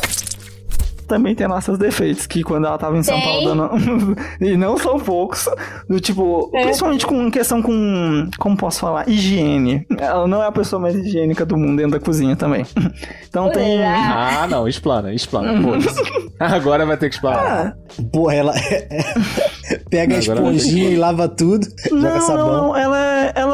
também tem nossos defeitos, que quando ela tava em São Tem. Paulo dando. e não são poucos. Do tipo, É. principalmente com questão com. Como posso falar? Higiene. Ela não é a pessoa mais higiênica do mundo dentro da cozinha também. Então tem. Ah, não, explana, explana. Agora vai ter que explanar. Ah, Porra, ela pega a esponjinha e lava tudo, joga Não, sabão. não, não. Ela, é-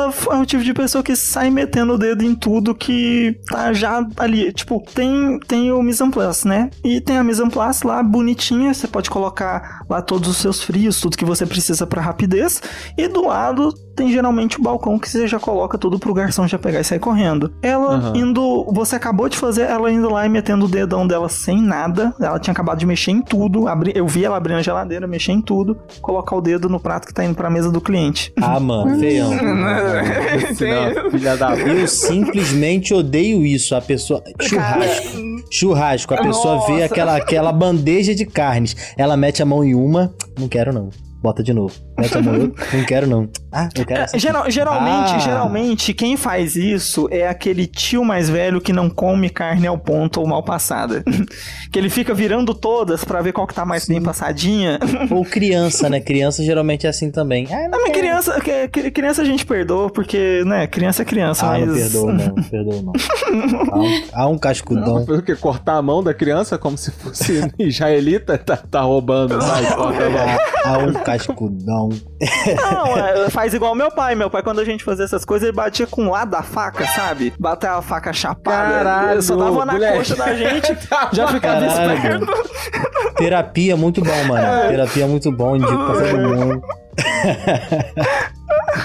é o tipo de pessoa que sai metendo o dedo em tudo que tá já ali. Tipo, tem, tem o mise en place, né? E tem a mise en place lá bonitinha. Você pode colocar lá todos os seus frios, tudo que você precisa pra rapidez. E do lado tem geralmente o balcão que você já coloca tudo pro garçom já pegar e sair correndo. Ela Aham. indo. Você acabou de fazer ela indo lá e metendo o dedão dela sem nada. Ela tinha acabado de mexer em tudo. abri- eu vi ela abrindo a geladeira, mexer em tudo, colocar o dedo no prato que tá indo pra mesa do cliente. Ah, mano, feião. Filha da. Eu simplesmente odeio isso. A pessoa. Churrasco. Churrasco. A pessoa vê Nossa. aquela, aquela bandeja de carnes. Ela mete a mão em uma. Não quero, não. Bota de novo. Mete a mão. Não quero, não. Ah, eu quero essa. aqui. Geral- geralmente, Ah. geralmente, quem faz isso é aquele tio mais velho que não come carne ao ponto ou mal passada. que ele fica virando todas pra ver qual que tá mais bem passadinha. Ou criança, né? Criança geralmente é assim também. Ah, Não, mas criança, que- que- criança a gente perdoa, porque, né, perdoa é criança, Ah, mas... não perdoa, não. Não perdoa, não. Há um, há um cascudão. Foi o quê? Cortar a mão da criança como se fosse israelita? Tá, tá roubando. Vai, corta a mão. Há, há um cascudão. Não, é, faz igual meu pai. Meu pai, quando a gente fazia essas coisas, ele batia com o lado da faca, sabe? Bater a faca chapada. Caralho, só dava na moleque. coxa da gente, já ficava esperto. Terapia é muito bom, mano. Terapia é muito bom, indico pra todo mundo.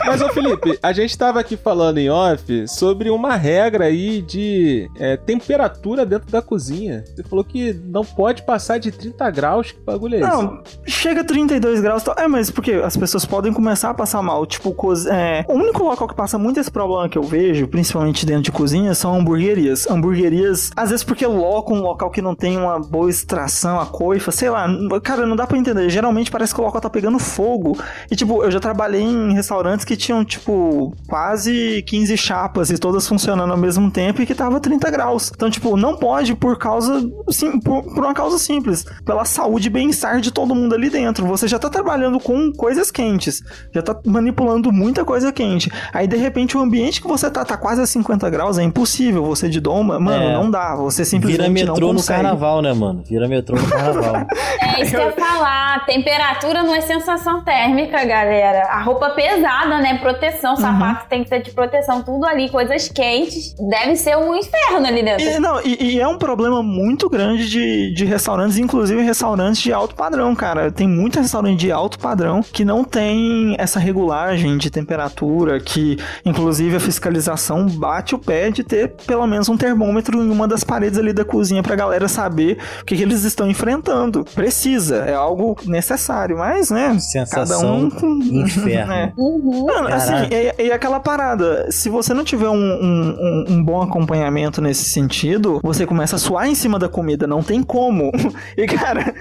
Mas, ô Felipe, a gente tava aqui falando em off sobre uma regra aí de é, temperatura dentro da cozinha. Você falou que não pode passar de 30 graus. Que bagulho é esse? Não, chega a 32 graus. tal. É, mas porque as pessoas podem começar a passar mal. Tipo, é, o único local que passa muito esse problema que eu vejo, principalmente dentro de cozinha, são hamburguerias. Hamburguerias, às vezes porque locam um local que não tem uma boa extração, a coifa, sei lá. Cara, não dá pra entender. Geralmente parece que o local tá pegando fogo. E, tipo, eu já trabalhei em restaurantes que que tinham, tipo, quase 15 chapas e todas funcionando ao mesmo tempo e que tava 30 graus. Então, tipo, não pode por causa, sim, por, por uma causa simples, pela saúde e bem-estar de todo mundo ali dentro. Você já tá trabalhando com coisas quentes, já tá manipulando muita coisa quente. Aí, de repente, o ambiente que você tá, tá quase a 50 graus, é impossível. Você de doma, mano, É. não dá. Você simplesmente Vira metrô não no carnaval, né, mano? Vira metrô no carnaval. É isso que eu ia falar. Temperatura não é sensação térmica, galera. A roupa pesada, né? Proteção, sapato tem que ser de proteção, tudo ali, coisas quentes. Deve ser um inferno ali dentro. E, não, e, e é um problema muito grande de, de restaurantes, inclusive restaurantes de alto padrão, cara. Tem muito restaurante de alto padrão que não tem essa regulagem de temperatura, que inclusive a fiscalização bate o pé de ter pelo menos um termômetro em uma das paredes ali da cozinha pra galera saber o que, que eles estão enfrentando. Precisa, é algo necessário, mas, né? cada Sensação um com. inferno. É. Uhum. Mano, assim, e, e aquela parada, se você não tiver um, um- um- bom acompanhamento nesse sentido, você começa a suar em cima da comida, não tem como. E, cara,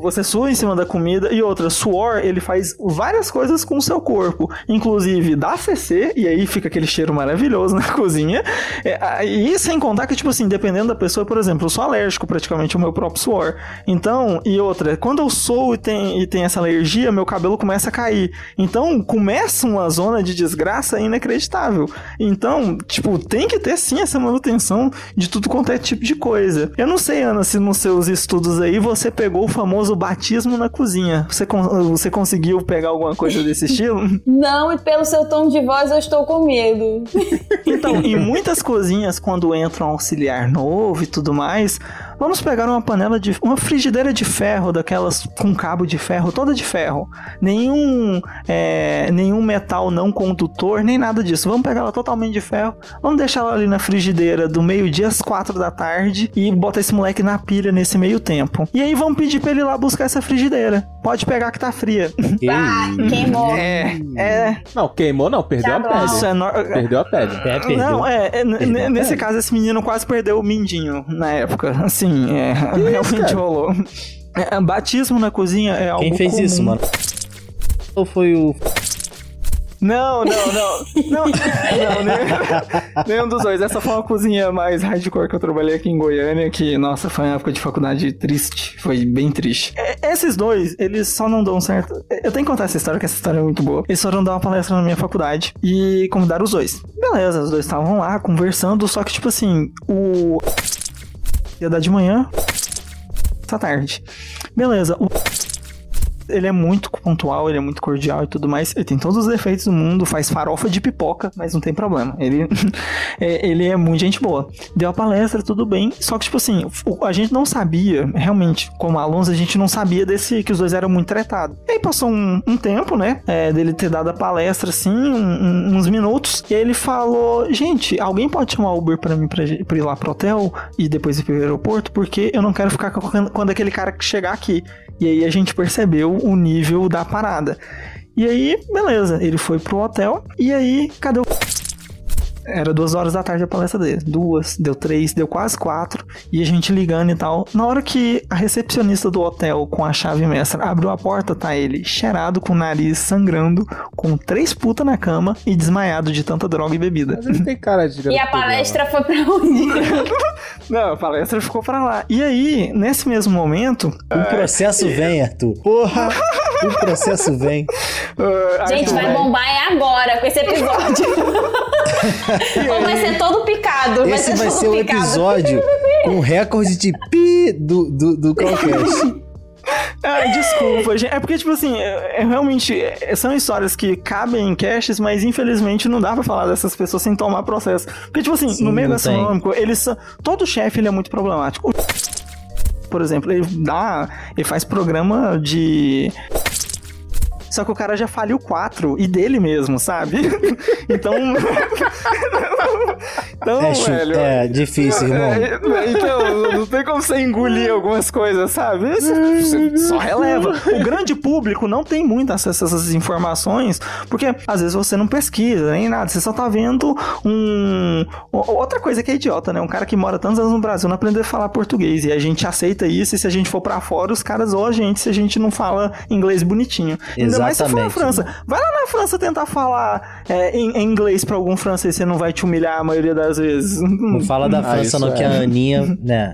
você sua em cima da comida, e outra, suor, ele faz várias coisas com o seu corpo, inclusive dá CC, e aí fica aquele cheiro maravilhoso na cozinha, É, e sem contar que, tipo assim, dependendo da pessoa, por exemplo, eu sou alérgico praticamente ao meu próprio suor, então, e outra, quando eu sou e tem, e tem essa alergia, meu cabelo começa a cair, então começa uma zona de desgraça inacreditável. Então, tipo, tem que ter sim essa manutenção de tudo quanto é tipo de coisa. Eu não sei, Ana, se nos seus estudos aí você pegou o famoso batismo na cozinha. Você, você conseguiu pegar alguma coisa desse estilo? Não, e pelo seu tom de voz eu estou com medo. Então, em muitas cozinhas, quando entra um auxiliar novo e tudo mais, vamos pegar uma panela de. uma frigideira de ferro, daquelas com cabo de ferro, toda de ferro. Nenhum, é, nenhum metal não condutor, nem nada disso. Vamos pegar ela totalmente de ferro, vamos deixar ela ali na frigideira do meio-dia às quatro da tarde e botar esse moleque na pilha nesse meio tempo. E aí vamos pedir pra ele ir lá buscar essa frigideira. Pode pegar que tá fria. Que Ah, queimou. É, é. Não, queimou não, perdeu Já a pele. Isso é. no- Perdeu a pele. É, perdeu. Não, é, é, Perdeu nesse pele. caso, esse menino quase perdeu o mindinho na época. Assim, é, realmente cara? rolou. É, batismo na cozinha é algo Quem fez comum. isso, mano? Ou foi o. Não, não, não. Não, não nem- nenhum dos dois. Essa foi uma cozinha mais hardcore que eu trabalhei aqui em Goiânia, que, nossa, foi uma época de faculdade triste. Foi bem triste. É, Esses dois, eles só não dão certo. Eu tenho que contar essa história, que essa história é muito boa. Eles foram dar uma palestra na minha faculdade e convidaram os dois. Beleza, os dois estavam lá conversando, só que, tipo assim, o. ia dar de manhã, essa tarde. Beleza, o ele é muito pontual, ele é muito cordial e tudo mais. Ele tem todos os defeitos do mundo, faz farofa de pipoca, mas não tem problema. Ele é, ele é muito gente boa. Deu a palestra, tudo bem. Só que, tipo assim, o- a gente não sabia, realmente, como alunos, a gente não sabia desse que os dois eram muito tretados. E aí passou um, um tempo, né? é, dele ter dado a palestra, assim, um- uns minutos. E ele falou: Gente, alguém pode chamar Uber pra mim pra, pra ir lá pro hotel e depois ir pro aeroporto? Porque eu não quero ficar quando aquele cara chegar aqui. E aí a gente percebeu o nível da parada. E aí, beleza, ele foi pro hotel. E aí, cadê o. Era duas horas da tarde a palestra dele. Duas, deu três, deu quase quatro. E a gente ligando e tal. Na hora que a recepcionista do hotel, com a chave mestra, abriu a porta, tá ele cheirado, com o nariz sangrando, com três putas na cama e desmaiado de tanta droga e bebida. Mas ele tem cara de E a programa. palestra foi pra onde? Não, a palestra ficou pra lá. E aí, nesse mesmo momento. O processo vem, Arthur. Porra! O processo vem. ah, Gente, vai bombar é agora com esse episódio. Ou vai ser todo picado. vai Esse ser vai todo ser o picado. episódio com recorde de pi do, do, do Calcast. Ah, desculpa, gente. É porque, tipo assim, é, é realmente. é, são histórias que cabem em caches, mas infelizmente não dá pra falar dessas pessoas sem tomar processo. Porque, tipo assim, Sim, no meio gastronômico, eles são. Todo chefe ele é muito problemático. Por exemplo, ele dá. Ele faz programa de. Só que o cara já faliu quatro e dele mesmo, sabe? então. Então, É, velho. é difícil, irmão. É, então, não tem como você engolir algumas coisas, sabe? Você, só releva. O grande público não tem muito acesso a essas informações, porque às vezes você não pesquisa nem nada, você só tá vendo um. Outra coisa que é idiota, né? Um cara que mora tantos anos no Brasil não aprendeu a falar português. E a gente aceita isso, e se a gente for pra fora, os caras zoam a gente se a gente não fala inglês bonitinho. Ainda mais se for na. França. Vai lá na França tentar falar é, em, em inglês pra algum francês, você não vai te humilhar a maioria das vezes. Não fala da Ah, França, isso não, que a é. Aninha, né?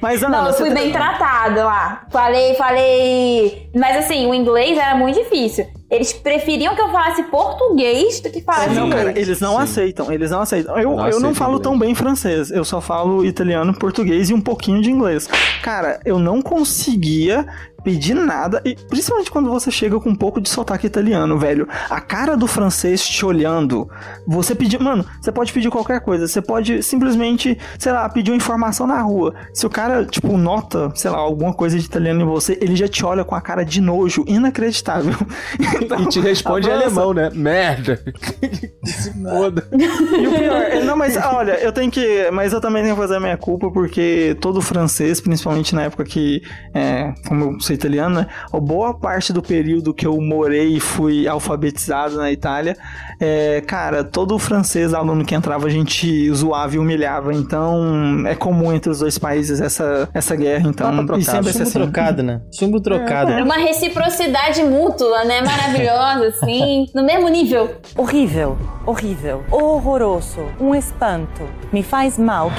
Mas, Ana, Não, eu fui bem tratada lá. Falei, falei. Mas assim, o inglês era muito difícil. Eles preferiam que eu falasse português do que falasse Não, inglês. cara, eles não Sim. aceitam, eles não aceitam. Eu Não eu não falo inglês. tão bem francês, eu só falo italiano, português e um pouquinho de inglês. Cara, eu não conseguia pedir nada, e principalmente quando você chega com um pouco de sotaque italiano, velho. A cara do francês te olhando, você pedir, mano, você pode pedir qualquer coisa, você pode simplesmente, sei lá, pedir uma informação na rua. Se o cara, tipo, nota, sei lá, alguma coisa de italiano em você, ele já te olha com a cara de nojo inacreditável. Então, E te responde em alemão, né? Merda. Se foda. E o pior, é- não, mas olha, eu tenho que. Mas eu também tenho que fazer a minha culpa, porque todo francês, principalmente na época que. É, como eu sou italiano, né? a Boa parte do período que eu morei e fui alfabetizado na Itália, é, cara, todo francês aluno que entrava a gente zoava e humilhava. Então é comum entre os dois países essa, essa guerra. Então, trocado. e sempre Chumbo assim. trocado, né? Chumbo trocado. Era uma reciprocidade mútua, né? Maravilhosa, assim. No mesmo nível. Horrível, horrível, horroroso, um espanto. Me faz mal.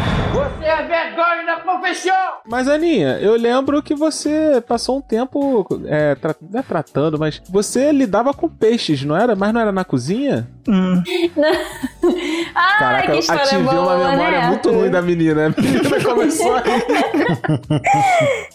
Mas, Aninha, eu lembro que você passou um tempo é, tra- é tratando, mas você lidava com peixes, não era? Mas não era na cozinha? Hum, Ai, Caraca, que história ativei boa, uma memória né? muito ruim da menina. A menina começou a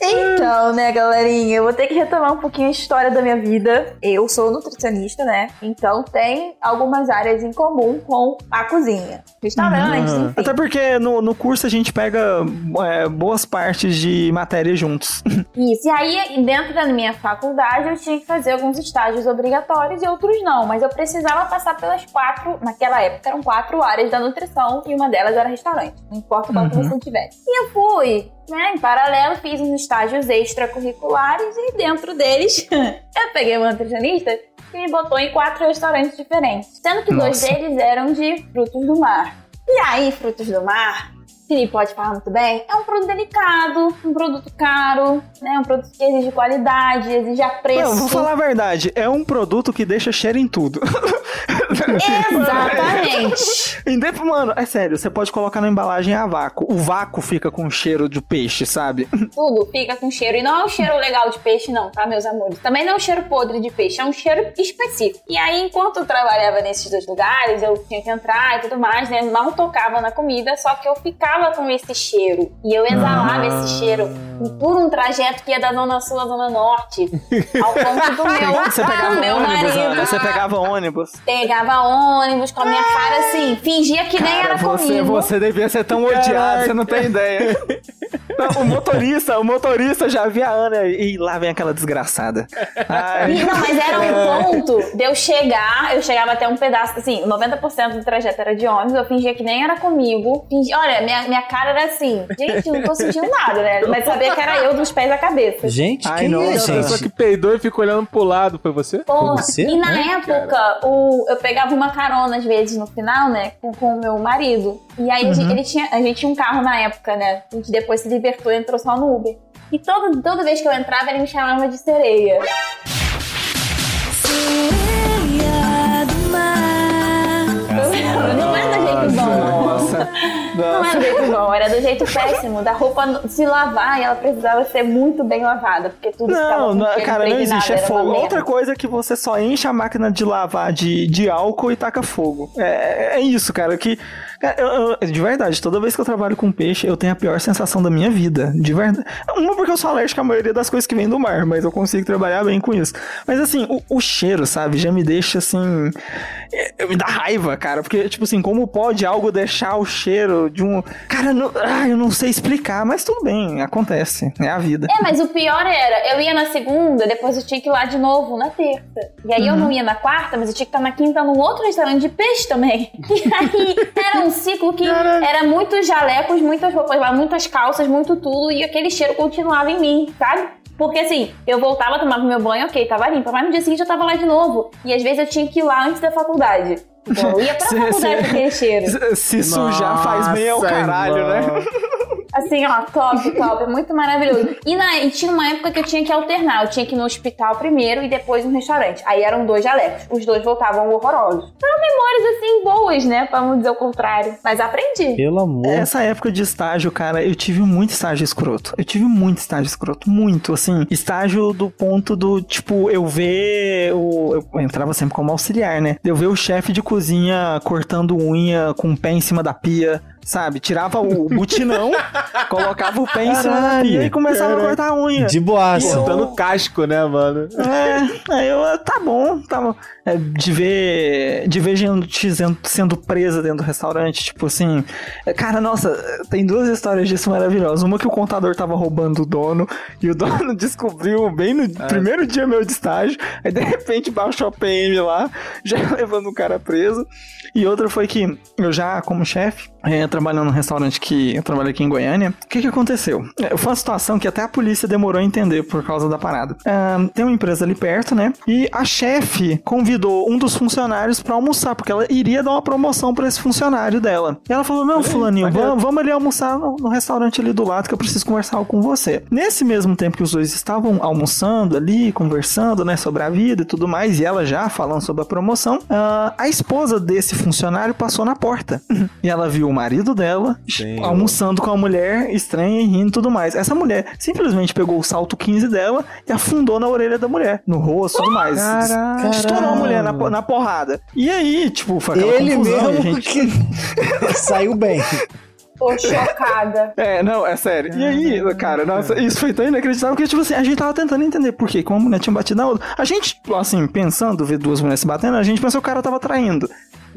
Então, né, galerinha, eu vou ter que retomar um pouquinho a história da minha vida. Eu sou nutricionista, né? Então tem algumas áreas em comum com a cozinha. Restaurantes, Uhum. enfim. Até porque no, no curso a gente pega é, boas partes de matéria juntos. Isso. E aí, dentro da minha faculdade, eu tinha que fazer alguns estágios obrigatórios e outros não. Mas eu precisava passar quatro, naquela época eram quatro áreas da nutrição e uma delas era restaurante. Não importa qual que você tivesse. E eu fui, né, em paralelo, fiz uns estágios extracurriculares e dentro deles eu peguei uma nutricionista que me botou em quatro restaurantes diferentes. Sendo que dois Nossa. deles eram de frutos do mar. E aí, frutos do mar, Felipe pode falar muito bem, é um produto delicado, um produto caro, né? Um produto que exige qualidade, exige apreço. Não, vou falar a verdade. É um produto que deixa cheiro em tudo. Exatamente. Mano, é sério, você pode colocar na embalagem a vácuo. O vácuo fica com cheiro de peixe, sabe? Tudo fica com cheiro. E não é um cheiro legal de peixe, não, tá, meus amores? Também não é um cheiro podre de peixe, é um cheiro específico. E aí, enquanto eu trabalhava nesses dois lugares, eu tinha que entrar e tudo mais, né? Não tocava na comida, só que eu ficava com esse cheiro. E eu exalava Ah. esse cheiro por um trajeto que ia da Zona Sul à Zona Norte. Ao ponto do meu, Você pegava do meu ônibus, marido. Você pegava ônibus. Pegava ônibus com a minha cara assim, fingia que nem Cara, era você, comigo. você devia ser tão odiado, você não tem ideia. Não, o motorista, o motorista já via a Ana e lá vem aquela desgraçada. Ai. Não, mas era um ponto de eu chegar, eu chegava até um pedaço, assim, 90% do trajeto era de ônibus, eu fingia que nem era comigo. Fingia, olha, minha, minha cara era assim, gente, não tô sentindo nada, né? Mas sabia que era eu dos pés à cabeça. Gente, Ai, quem não, é, a A pessoa gente? que peidou e ficou olhando pro lado, foi você? Porra, você? e na É, época, o, eu pegava uma carona às vezes no final, né, com, com o meu marido. E aí a, gente, ele tinha, a gente tinha um carro na época, né? A gente depois se libertou e entrou só no Uber. E todo, toda vez que eu entrava, ele me chamava de sereia. Não é do jeito bom. Nossa. Não é do jeito bom, era do jeito péssimo. Da roupa se lavar e ela precisava ser muito bem lavada, porque tudo Não, não, cara, não existe, é fogo. Outra coisa é que você só enche a máquina de lavar de, de álcool e taca fogo. É, é isso, cara, que... cara, eu- eu- de verdade, toda vez que eu trabalho com peixe, eu tenho a pior sensação da minha vida. De verdade. Uma porque eu sou alérgico à maioria das coisas que vêm do mar, mas eu consigo trabalhar bem com isso. Mas assim, o, o cheiro, sabe, já me deixa assim... é, Me dá raiva, cara, porque, tipo assim, como pode algo deixar o cheiro de um... Cara, não, ah, eu não sei explicar, mas tudo bem, acontece, é a vida. É, mas o pior era, eu ia na segunda, depois eu tinha que ir lá de novo na terça. E aí eu Uhum. não ia na quarta, mas eu tinha que estar na quinta num outro restaurante de peixe também. E aí era um ciclo que era muitos jalecos, muitas roupas lá, muitas calças, muito tudo, e aquele cheiro continuava em mim, sabe? Porque assim, eu voltava, tomava meu banho, ok, tava limpa, mas no dia seguinte eu tava lá de novo. E às vezes eu tinha que ir lá antes da faculdade. Bom, eu ia pra Se- faculdade se- com aquele cheiro. Se, se sujar faz bem ao caralho, irmão. né? Assim, ó, top, top, é muito maravilhoso. E, na, e tinha uma época que eu tinha que alternar, eu tinha que ir no hospital primeiro e depois no restaurante. Aí eram dois jalecos, os dois voltavam horrorosos. São memórias, assim, boas, né, pra não dizer o contrário. Mas aprendi. Pelo amor. Essa época de estágio, cara, eu tive muito estágio escroto. Eu tive muito estágio escroto. Muito, assim. Estágio do ponto do, tipo, eu ver. O, eu entrava sempre como auxiliar, né? Eu ver o chefe de cozinha cortando unha com o pé em cima da pia. Sabe? Tirava o butinão, colocava o pé em cima Caralho, e começava a cortar a unha. De boaça. Cortando casco, né, mano? É, aí eu, tá bom, tá bom. É, de ver, de ver gente sendo, presa dentro do restaurante, tipo assim. é, Cara, nossa, tem duas histórias disso maravilhosas. Uma que o contador tava roubando o dono e o dono descobriu bem no primeiro dia meu de estágio. Aí de repente baixou a PM lá, já levando o cara preso. E outra foi que eu já, como chefe, é, trabalhando num restaurante que eu trabalho aqui em Goiânia, o que que aconteceu? É, foi uma situação que até a polícia demorou a entender por causa da parada. Ah, tem uma empresa ali perto, né? E a chefe convidou um dos funcionários pra almoçar, porque ela iria dar uma promoção pra esse funcionário dela. E ela falou: Não, Fulaninho, vamos, vamos ali almoçar no, no restaurante ali do lado que eu preciso conversar com você. Nesse mesmo tempo que os dois estavam almoçando ali, conversando, né, sobre a vida e tudo mais, e ela já falando sobre a promoção, ah, a esposa desse funcionário passou na porta. e ela viu o marido dela Senhor. almoçando com a mulher estranha e rindo e tudo mais. Essa mulher simplesmente pegou o salto 15 dela e afundou na orelha da mulher, no rosto e tudo mais. Caraca. Estourou a mulher na, na porrada. E aí, tipo, foi aquela Ele confusão, mesmo gente... que saiu bem. Tô chocada. É, não, é sério. E aí, cara, nossa, isso foi tão inacreditável que, tipo assim, a gente tava tentando entender por quê, que uma mulher tinha batido na outra. A gente, assim, pensando, ver duas mulheres se batendo, a gente pensou que o cara tava traindo.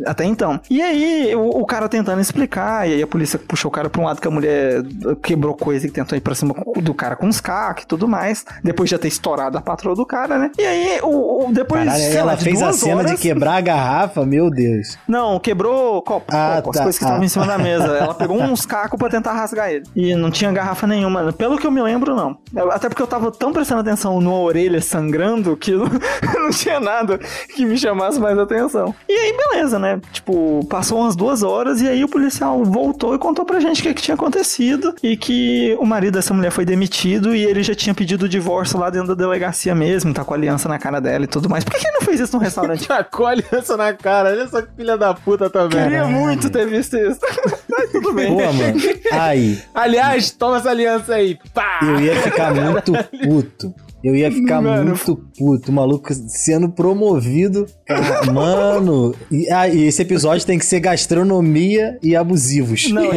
Até então. E aí, o, o cara tentando explicar, e aí a polícia puxou o cara pra um lado que a mulher quebrou coisa e tentou ir pra cima do cara com os cacos e tudo mais. Depois de já ter estourado a patroa do cara, né? E aí, o, o- depois. Caralho, sei lá, ela de fez a cena horas- de quebrar a garrafa, meu Deus. não, quebrou copo, Ah, copo, tá, as coisas que ah. estavam em cima da mesa. Ela pegou uns cacos pra tentar rasgar ele. E não tinha garrafa nenhuma. Pelo que eu me lembro, não. Até porque eu tava tão prestando atenção numa orelha sangrando que não, não tinha nada que me chamasse mais atenção. E aí, beleza, né? Tipo, passou umas duas horas e aí o policial voltou e contou pra gente o que, que tinha acontecido e que o marido dessa mulher foi demitido e ele já tinha pedido o divórcio lá dentro da delegacia mesmo, tá com a aliança na cara dela e tudo mais. Por que, que ele não fez isso no restaurante? Tacou a aliança na cara. Olha só que filha da puta também. Queria muito ter visto isso. Mas tudo bem. Pô, mano. Aí, Aliás, toma essa aliança aí. Pá! eu ia ficar muito puto. Eu ia ficar Mano. muito puto, o maluco sendo promovido. Cara, mano, e, ah, e esse episódio tem que ser gastronomia e abusivos. Não,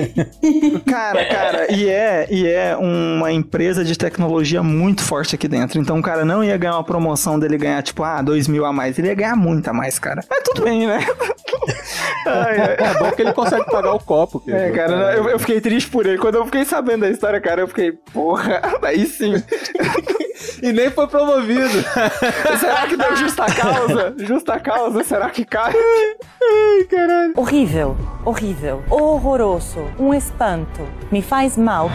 cara, cara, e é, e é uma empresa de tecnologia muito forte aqui dentro. Então o cara não ia ganhar uma promoção dele ganhar, tipo, ah, dois mil a mais. Ele ia ganhar muito a mais, cara. Mas tudo bem, né? Ai. É bom que ele consegue pagar o copo. Pedro. É, cara, eu, eu fiquei triste por ele. Quando eu fiquei sabendo da história, cara, eu fiquei, porra, daí sim. E nem foi promovido. Será que deu justa causa? Justa causa, será que cai? Horrível, horrível, horroroso, um espanto. Me faz mal.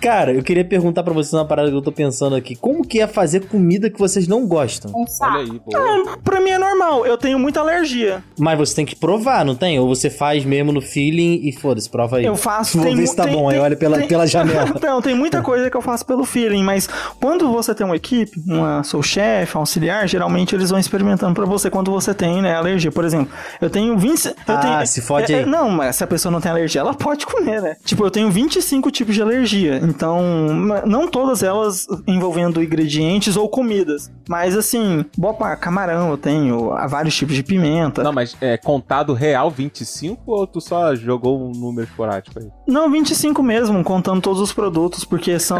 Cara, eu queria perguntar pra vocês uma parada que eu tô pensando aqui. Como que é fazer comida que vocês não gostam? Um saco. Olha aí, boa. Pra mim é normal, eu tenho muita alergia. Mas você tem que provar, não tem? Ou você faz mesmo no feeling e foda-se, prova aí. Eu faço. Vou tem ver se tá tem- bom, aí tem- olha pela, tem- pela janela. Não, tem muita coisa que eu faço pelo feeling, mas quando você tem uma equipe, uma sou chefe, auxiliar, geralmente eles vão experimentando pra você quando você tem, né, alergia. Por exemplo, eu tenho 20. Eu Ah, tenho, se fode é, aí. é, Não, mas se a pessoa não tem alergia, ela pode comer, né? Tipo, eu tenho 25 tipos de alergia. Então, não todas elas envolvendo ingredientes ou comidas. Mas assim, boa parte, camarão eu tenho, há vários tipos de pimenta. Não, mas é contado real 25 ou tu só jogou um número esporádico aí? Não, 25 mesmo, contando todos os produtos, porque são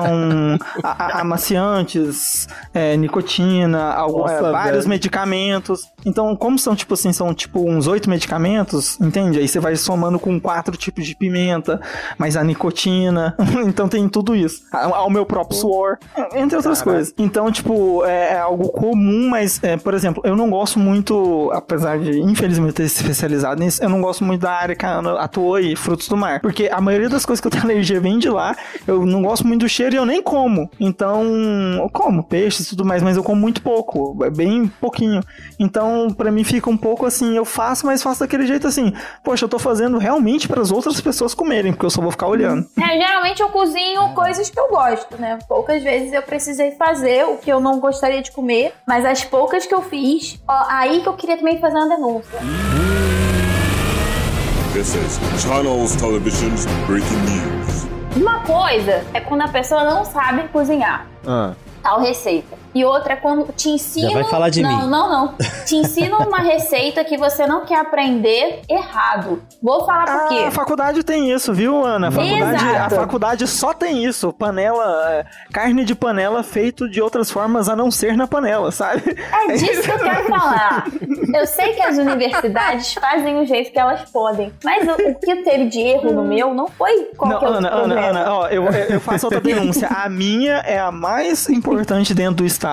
amaciantes, é, nicotina, algu- Nossa, vários velho. medicamentos. Então, como como são, tipo assim, são tipo uns oito medicamentos, entende? Aí você vai somando com quatro tipos de pimenta, mais a nicotina. então tem tudo isso. Ao meu próprio suor, entre outras Caraca. coisas. Então, tipo, é, é algo comum, mas, é, por exemplo, eu não gosto muito, apesar de infelizmente ter se especializado nisso, eu não gosto muito da área que a Ana atuou aí, frutos do mar. Porque a maioria das coisas que eu tenho alergia vem de lá. Eu não gosto muito do cheiro e eu nem como. Então, eu como peixe e tudo mais, mas eu como muito pouco, é bem pouquinho. Então, pra mim fica um pouco assim, eu faço, mas faço daquele jeito assim. Poxa, eu tô fazendo realmente para as outras pessoas comerem, porque eu só vou ficar olhando. É, geralmente eu cozinho coisas que eu gosto, né? Poucas vezes eu precisei fazer o que eu não gostaria de comer, mas as poucas que eu fiz, ó, aí que eu queria também fazer uma denúncia. This is Channels Television's breaking news. Uma coisa é quando a pessoa não sabe cozinhar. Ah. Tal receita. E outra é quando te ensino. Já vai falar de não, mim. Não, não, Te ensino uma receita que você não quer aprender errado. Vou falar por quê. A faculdade tem isso, viu, Ana? A faculdade, a Exato. faculdade só tem isso. Panela, é, carne de panela feito de outras formas a não ser na panela, sabe? É disso que eu quero falar. Eu sei que as universidades fazem o jeito que elas podem, mas o, o que teve de erro no meu não foi Não, qualquer Ana, outro Ana, problema. Ana, ó, eu, eu faço outra denúncia. A minha é a mais importante dentro do estado,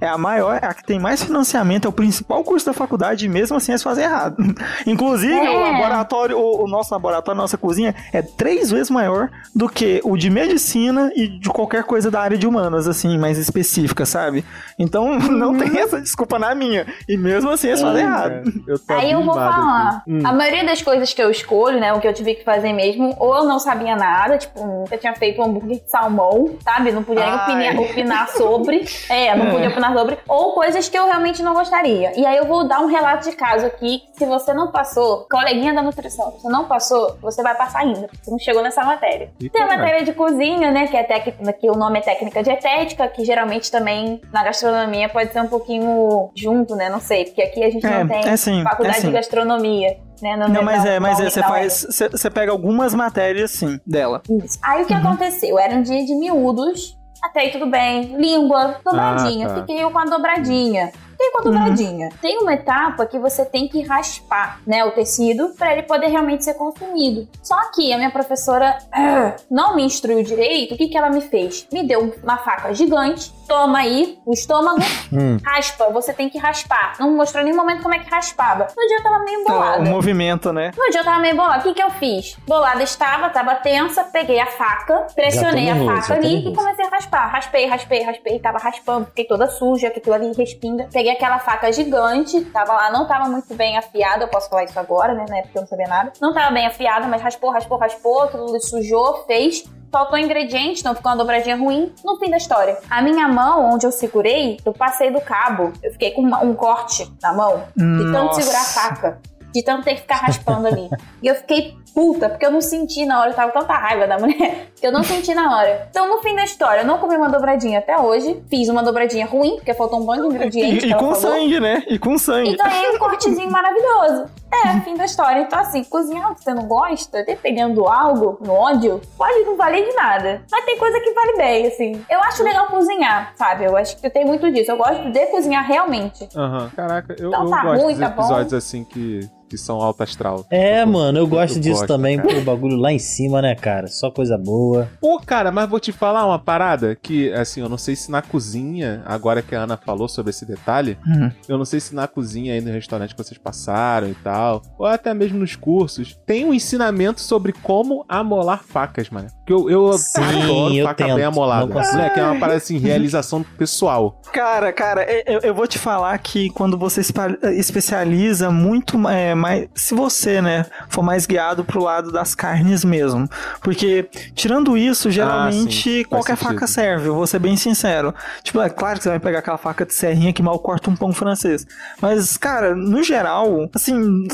é a maior, é a que tem mais financiamento, é o principal curso da faculdade e mesmo assim eles fazem errado. Inclusive, É. o laboratório, o, o nosso laboratório, a nossa cozinha é três vezes maior do que o de medicina e de qualquer coisa da área de humanas, assim, mais específica, sabe? Então, não Uhum. tem essa desculpa na minha. E mesmo assim eles fazem errado. É, eu tô Aí eu vou falar. Hum. A maioria das coisas que eu escolho, né, o que eu tive que fazer mesmo, ou eu não sabia nada, tipo, nunca tinha feito um hambúrguer de salmão, sabe? Não podia nem opinar, opinar sobre. É, não podia opinar sobre. Ou coisas que eu realmente não gostaria. E aí eu vou dar um relato de caso aqui. Se você não passou, coleguinha da nutrição, se você não passou, você vai passar ainda. Você não chegou nessa matéria. Ih, Tem a caraca. matéria de cozinha, né? Que é técnica, que o nome é técnica dietética, que geralmente também na gastronomia pode ser um pouquinho junto, né? Não sei, porque aqui a gente É, não tem é sim, faculdade é sim. de gastronomia, né? Não, mas é, mas é, você faz. Você você pega algumas matérias, sim, dela. Isso. Aí o que Uhum. aconteceu? Era um dia de miúdos, até aí tudo bem. Língua, dobradinha. Ah, tá. Fiquei eu com a dobradinha. Fiquei com a Uhum. dobradinha. Tem uma etapa que você tem que raspar, né, o tecido para ele poder realmente ser consumido. Só que a minha professora ah, não me instruiu direito. O que, que ela me fez? Me deu uma faca gigante. Toma aí o estômago, Hum. raspa. Você tem que raspar. Não mostrou em nenhum momento como é que raspava. No dia eu tava meio O bolada. movimento, né? No dia eu tava meio bolada. O que que eu fiz? Bolada estava, tava tensa, peguei a faca, pressionei a faca ali e comecei a raspar. Raspei, raspei, raspei, tava raspando, fiquei toda suja, que aquilo ali respinga. Peguei aquela faca gigante, tava lá, não tava muito bem afiada, eu posso falar isso agora, né? Na época eu não sabia nada. Não tava bem afiada, mas raspou, raspou, raspou, ali sujou, fez. Faltou ingrediente, então ficou uma dobradinha ruim. No fim da história, a minha mão, onde eu segurei, eu passei do cabo. Eu fiquei com um corte na mão, de tanto segurar a faca. De tanto ter que ficar raspando ali. E eu fiquei puta, porque eu não senti na hora, eu tava com tanta raiva da mulher, que eu não senti na hora. Então, no fim da história, eu não comi uma dobradinha até hoje. Fiz uma dobradinha ruim, porque faltou um monte de ingredientes. E, e com falou. sangue, né? E com sangue. E ganhei um cortezinho maravilhoso. É, fim da história. Então, assim, cozinhar que você não gosta, dependendo do algo, no ódio, pode não valer de nada. Mas tem coisa que vale bem, assim. Eu acho legal cozinhar, sabe? Eu acho que tem muito disso. Eu gosto de cozinhar realmente. Aham. Caraca, eu, Então eu tá gosto ruim, dos tá bom. episódios assim que, que são alto astral. É, Eu- mano, eu gosto eu disso gosto, também. cara. O bagulho lá em cima, né, cara? Só coisa boa. Pô, cara, mas vou te falar uma parada que, assim, eu não sei se na cozinha, agora que a Ana falou sobre esse detalhe, Hum. eu não sei se na cozinha aí no restaurante que vocês passaram e tal, ou até mesmo nos cursos, tem um ensinamento sobre como amolar facas, mano. Que eu, eu Sim, adoro eu faca tento, bem amolada. Moleque, é uma parada assim, realização pessoal. Cara, cara, é- eu, eu vou te falar que quando você especializa muito é, mais. Se você, né, for mais guiado pro lado das carnes mesmo. Porque, tirando isso, geralmente sim, faz qualquer sentido. faca serve, eu vou ser bem sincero. Tipo, é claro que você vai pegar aquela faca de serrinha que mal corta um pão francês. Mas, cara, no geral, assim,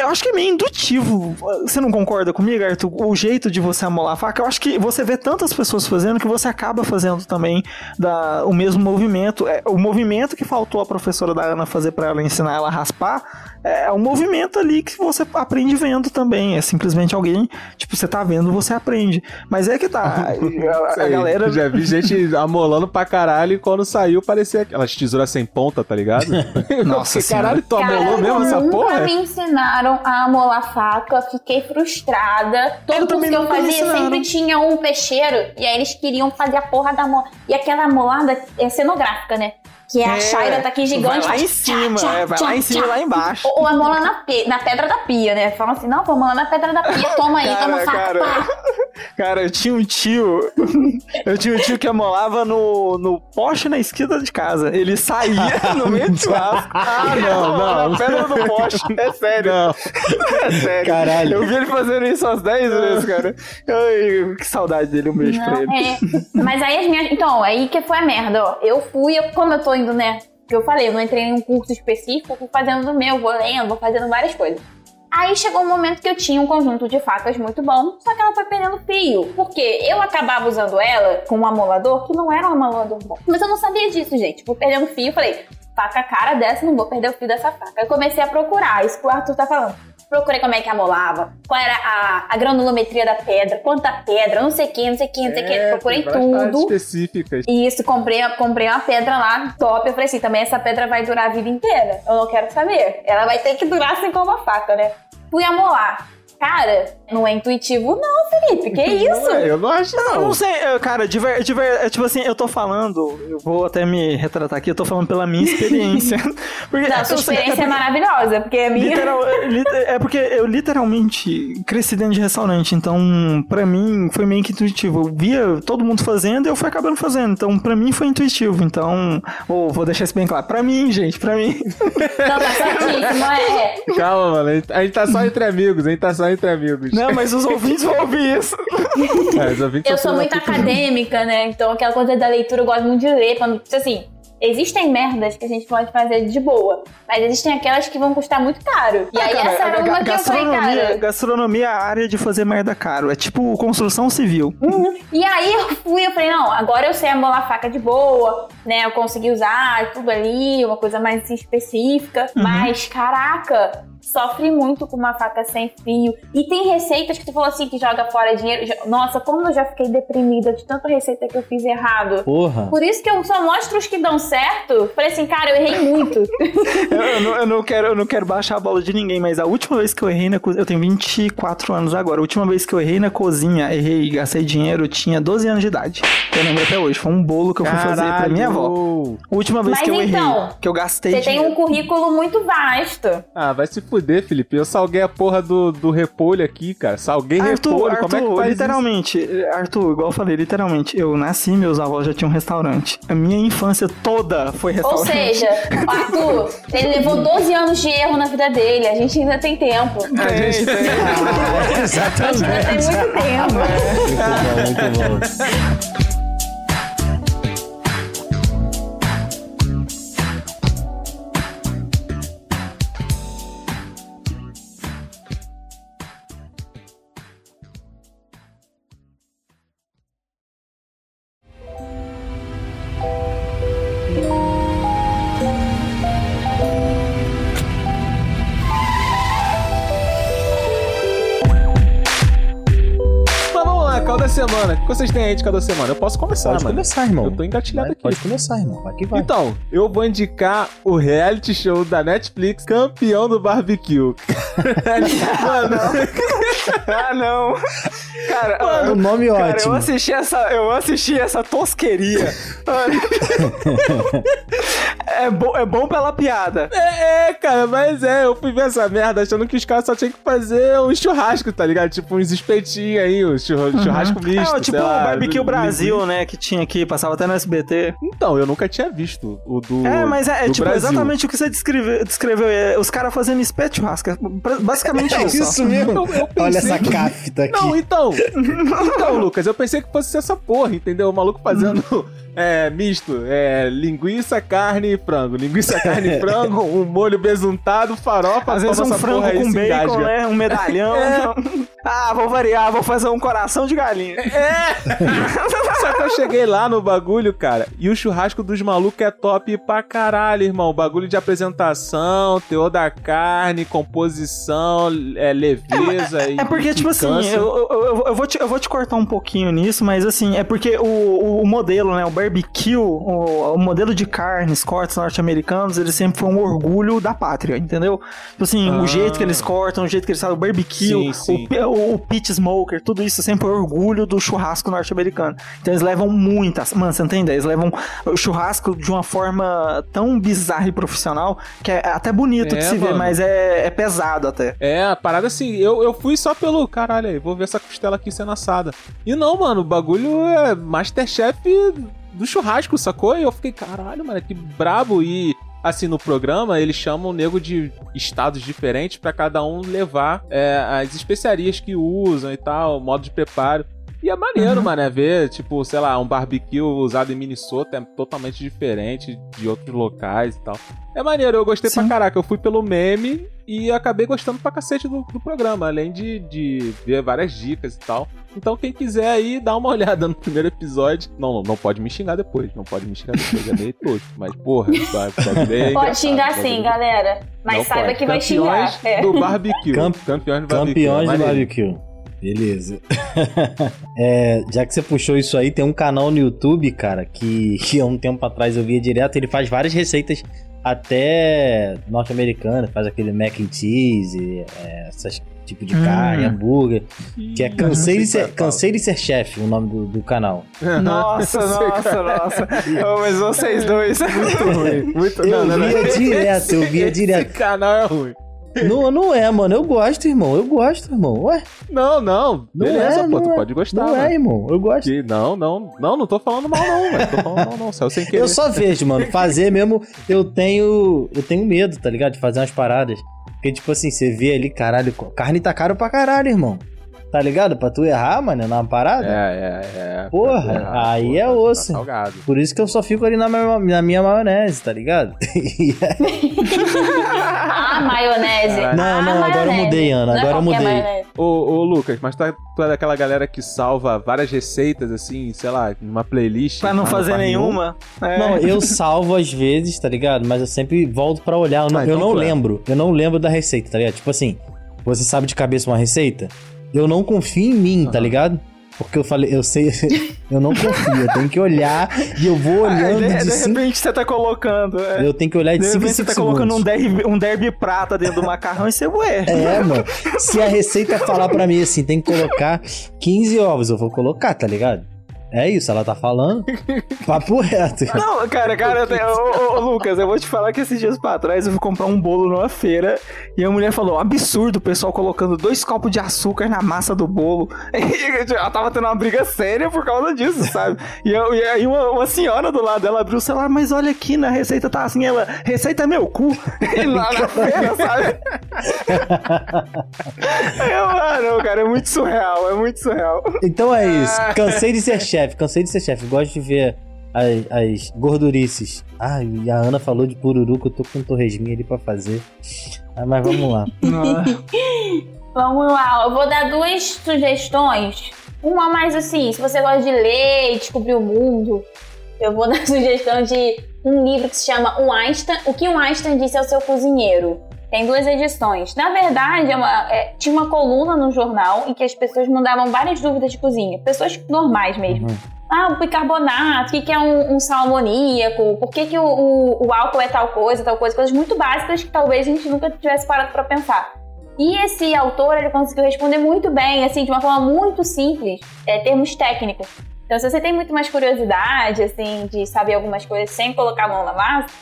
Eu acho que é meio indutivo. Você não concorda comigo, Arthur? O jeito de você amolar a faca, eu acho que você vê tantas pessoas fazendo que você acaba fazendo também da, o mesmo movimento. É, o movimento que faltou a professora da Ana fazer para ela ensinar ela a raspar é um movimento ali que você aprende vendo também. É simplesmente alguém, tipo, você tá vendo, você aprende. Mas é que tá. A, a Aí, galera. Já vi gente amolando pra caralho e quando saiu parecia aquelas tesouras sem ponta, tá ligado? Nossa Porque, caralho, tu amolou mesmo essa porra? me ensinaram a amolar faca, fiquei frustrada. Todo que eu fazia sempre tinha um peixeiro, e aí eles queriam fazer a porra da mola. E aquela molada é cenográfica, né? Que é, a É, chaira tá aqui gigante. Vai lá em tchá, cima, tchá, é, vai lá tchá, em cima e tchá. lá embaixo. Ou, ou amola na, pe- na pedra da pia, né? Falam assim, não, vou amolar na pedra da pia, toma aí, toma Cara, faca. cara, pá. cara, eu tinha um tio. Eu tinha um tio que amolava no, no poste na esquina de casa. Ele saía no meio do churrasco. Ah, não, não. Na pedra do poste. É sério. Não. É sério. Caralho. Eu vi ele fazendo isso umas 10 vezes, cara. Ai, que saudade dele. Um beijo pra Não, ele. é. Mas aí as minhas. Então, aí que foi a merda, ó. Eu fui, eu- como eu tô indo, né? Que eu falei, eu não entrei em um curso específico, fui fazendo o meu, vou lendo, vou fazendo várias coisas. Aí chegou um momento que eu tinha um conjunto de facas muito bom, só que ela foi perdendo fio. Porque eu acabava usando ela com um amolador que não era um amolador bom. Mas eu não sabia disso, gente. Fui perdendo fio, falei, faca cara dessa, não vou perder o fio dessa faca. Eu comecei a procurar, isso que o Arthur tá falando. Procurei como é que amolava, qual era a, a granulometria da pedra, quanta pedra, não sei o que, não sei o que, não sei o que. É, Procurei várias paradas tudo. específicas. E isso, comprei, comprei uma pedra lá, top. Eu falei assim, também essa pedra vai durar a vida inteira. Eu não quero saber. Ela vai ter que durar assim como uma faca, né? Fui amolar. Cara, não é intuitivo não, Felipe. Que isso? Não é, eu não acho, Eu não. não sei, cara, de ver, de ver- é tipo assim, eu tô falando, eu vou até me retratar aqui, eu tô falando pela minha experiência. Porque, Não, sua eu sei- experiência é maravilhosa, porque a minha... Literal- é, é porque eu literalmente cresci dentro de restaurante, então pra mim foi meio que intuitivo. Eu via todo mundo fazendo e eu fui acabando fazendo, então pra mim foi intuitivo. Então, ô, vou deixar isso bem claro. Pra mim, gente, pra mim. Não, tá certíssimo, é. Calma, mano. A gente- A gente tá só entre amigos, a gente tá só entre amigos. Não, mas os ouvintes vão ouvir isso. É, os ouvintes Eu sou muito acadêmica, né? Então aquela coisa da leitura eu gosto muito de ler. Quando, assim, existem merdas que a gente pode fazer de boa, mas existem aquelas que vão custar muito caro. E aí Cara, essa era ga- uma que eu falei, cara. gastronomia é a área de fazer merda caro. É tipo construção civil. E aí eu fui, eu falei, não, agora eu sei amolar faca de boa, né? Eu consegui usar tudo ali, uma coisa mais assim, específica. Mas, caraca, sofre muito com uma faca sem fio. E tem receitas que tu falou assim, que joga fora dinheiro. Nossa, como eu já fiquei deprimida de tanta receita que eu fiz errado. Porra. Por isso que eu só mostro os que dão certo. Falei assim, cara, eu errei muito. Eu, eu não, eu não quero, eu não quero baixar a bola de ninguém, mas a última vez que eu errei na cozinha. Eu tenho 24 anos agora. A última vez que eu errei na cozinha, errei, gastei dinheiro, eu tinha 12 anos de idade. Eu lembro até hoje. Foi um bolo que eu fui fazer pra minha avó. Última vez Mas que eu então, errei, que eu gastei Você tem dinheiro. um currículo muito vasto. Ah, vai se fuder, Felipe. Eu salguei a porra do, do repolho aqui, cara. Salguei Arthur, repolho. Arthur, Como é que faz literalmente, Arthur, igual eu falei, literalmente, eu nasci, meus avós já tinham um restaurante. A minha infância toda foi Ou restaurante. seja, o Arthur, ele levou 12 anos de erro na vida dele. A gente ainda tem tempo. A gente tem... Ah, A gente ainda tem exatamente. muito tempo. Muito bom, muito bom. semana. O que vocês têm aí de calda da semana? Eu posso começar, Pode mano. começar, irmão. Eu tô engatilhado Vai, aqui. Pode começar, irmão. Vai que vai. Então, eu vou indicar o reality show da Netflix, campeão do barbecue. Mano, Ah, não. Cara, o nome cara, eu ótimo. assisti essa, eu assisti essa tosqueria. é, bo é bom pela piada. é, é, cara, mas é, eu fui ver essa merda achando que os caras só tinham que fazer um churrasco, tá ligado? Tipo uns espetinhos aí, um churra- churrasco misto. É, tipo o Barbecue linguiça. Brasil, né? Que tinha aqui, passava até no SBT. Então, eu nunca tinha visto o do. É, mas é, é do tipo Brasil. exatamente o que você descreveu. descreveu é, os caras fazendo espeto churrasco. É basicamente É isso. isso mesmo. Eu- eu Olha essa que- cafta aqui. Não, então. então, Lucas, eu pensei que fosse essa porra, entendeu? O maluco fazendo é, misto. É, linguiça, carne e frango. Linguiça, carne e frango, um molho besuntado, farofa, Às vezes um frango com bacon, engasga. né? Um medalhão. Ah, vou variar, vou fazer um coração de galinha. Só que eu cheguei lá no bagulho, cara, e o churrasco dos malucos é top pra caralho, irmão. Bagulho de apresentação, teor da carne, composição, é, leveza e É porque, tipo assim, eu, eu, eu- vou te, eu vou te cortar um pouquinho nisso, mas assim, é porque o, o, modelo, né, o barbecue, o, o modelo de carnes, cortes norte-americanos, ele sempre foi um orgulho da pátria, entendeu? Tipo assim, Ah. o jeito que eles cortam, o jeito que eles fazem o barbecue, Sim, sim. O, o, o pit smoker, tudo isso sempre foi orgulho do churrasco norte-americano. Então eles levam muitas, mano, você entende? Eles levam o churrasco de uma forma tão bizarra e profissional que é até bonito É, de se ver, mano. mas é, é pesado até. É, a parada assim, eu, eu fui só pelo caralho aí, vou ver essa costela aqui sendo assada. E não, mano, o bagulho é Masterchef do churrasco, sacou? E eu fiquei, caralho, mano, que brabo. E assim, no programa, eles chamam o nego de estados diferentes pra cada um levar é, as especiarias que usam e tal, o modo de preparo. E é maneiro, mano, é ver, tipo, sei lá, um barbecue usado em Minnesota é totalmente diferente de outros locais e tal. É maneiro, eu gostei Sim. pra caraca. Eu fui pelo meme e acabei gostando pra cacete do, do programa, além de, de ver várias dicas e tal. Então, quem quiser aí, dá uma olhada no primeiro episódio. Não, não, não pode me xingar depois. Não pode me xingar depois, é meio tosco. Mas, porra, vai, vai bem Pode xingar sim, galera. Mas Não saiba pode. que vai Campeões xingar. É. do barbecue. Camp- Campeões do barbecue. Campeões é do maneiro. barbecue. Beleza. É, já que você puxou isso aí, tem um canal no YouTube, cara, que, que há um tempo atrás eu via direto. Ele faz várias receitas até norte-americanas. Faz aquele mac and cheese, é, essas tipo de Hum. carne, hambúrguer. Que é Cansei de Não Ser, é. Cansei de ser Chefe, o nome do, do canal. Nossa, nossa, nossa. Ô, mas vocês dois. Muito ruim. Muito... Eu não, não, não. via direto, eu via Esse direto. canal é ruim. Não, não é, mano. Eu gosto, irmão. Eu gosto, irmão. Ué, Não, não. não Beleza, é, pô, tu é. pode gostar, Não mano. é, irmão. Eu gosto. Não, não, não, não tô falando mal, não, velho. Tô falando mal, não. Saiu sem querer. Eu só vejo, mano. Fazer mesmo, eu tenho. Eu tenho medo, tá ligado? De fazer umas paradas. Porque, tipo assim, você vê ali, caralho, carne tá caro pra caralho, irmão. Tá ligado? Pra tu errar, mano, na parada. É, é, é. Porra, Tá aí porra, é osso. Tá salgado. Por isso que eu só fico ali na minha, na minha maionese, tá ligado? E aí- Ah, maionese. Não, Ah, não, agora eu maionese. mudei, Ana, Não é agora eu mudei. Ô, ô, Lucas, mas tu é, tu é daquela galera que salva várias receitas, assim, sei lá, numa playlist. Pra não fazer faz nenhuma. É. Não, eu salvo às vezes, tá ligado? Mas eu sempre volto pra olhar. Eu não, Ah, eu então não tu é. lembro. Eu não lembro da receita, tá ligado? Tipo assim, você sabe de cabeça uma receita? Eu não confio em mim, tá Aham. ligado? Porque eu falei, eu sei, eu não confio, eu tenho que olhar e eu vou Aí, olhando de, de de 5 repente você tá colocando. é. Eu tenho que olhar de De 5 em repente você 5 tá segundos. colocando um derby, um derby prata dentro do macarrão e você, ué. É, mano. Se a receita falar pra mim assim, tem que colocar 15 ovos, eu vou colocar, tá ligado? É isso, ela tá falando. Papo reto. Não, cara, cara, ô, Lucas, eu vou te falar que esses dias pra trás eu fui comprar um bolo numa feira e a mulher falou: absurdo o pessoal colocando dois copos de açúcar na massa do bolo. E ela tava tendo uma briga séria por causa disso, sabe? E, eu- e aí uma, uma senhora do lado dela abriu o celular, mas olha aqui, na receita tá assim, ela, receita é meu cu. E lá na feira, sabe? Ah, não, cara, é muito surreal, é muito surreal. Então é isso. Cansei de ser chefe, cansei de ser chefe. Gosto de ver as, as gordurices. Ah, e a Ana falou de pururuca, eu tô com um torresminho ali pra fazer. Ah, mas vamos lá. Vamos lá, eu vou dar duas sugestões. Uma mais assim, se você gosta de ler e descobrir o mundo, eu vou dar a sugestão de um livro que se chama O Einstein, O que o Einstein disse ao seu cozinheiro. Tem duas edições. Na verdade, é uma- é, tinha uma coluna no jornal em que as pessoas mandavam várias dúvidas de cozinha. Pessoas normais mesmo. Uhum. Ah, o bicarbonato, o que, que é um, um sal amoníaco, por que, que o, o- o álcool é tal coisa, tal coisa, coisas muito básicas que talvez a gente nunca tivesse parado pra pensar. E esse autor, ele conseguiu responder muito bem, assim, de uma forma muito simples, é, termos técnicos. Então, se você tem muito mais curiosidade, assim, de saber algumas coisas sem colocar a mão na massa,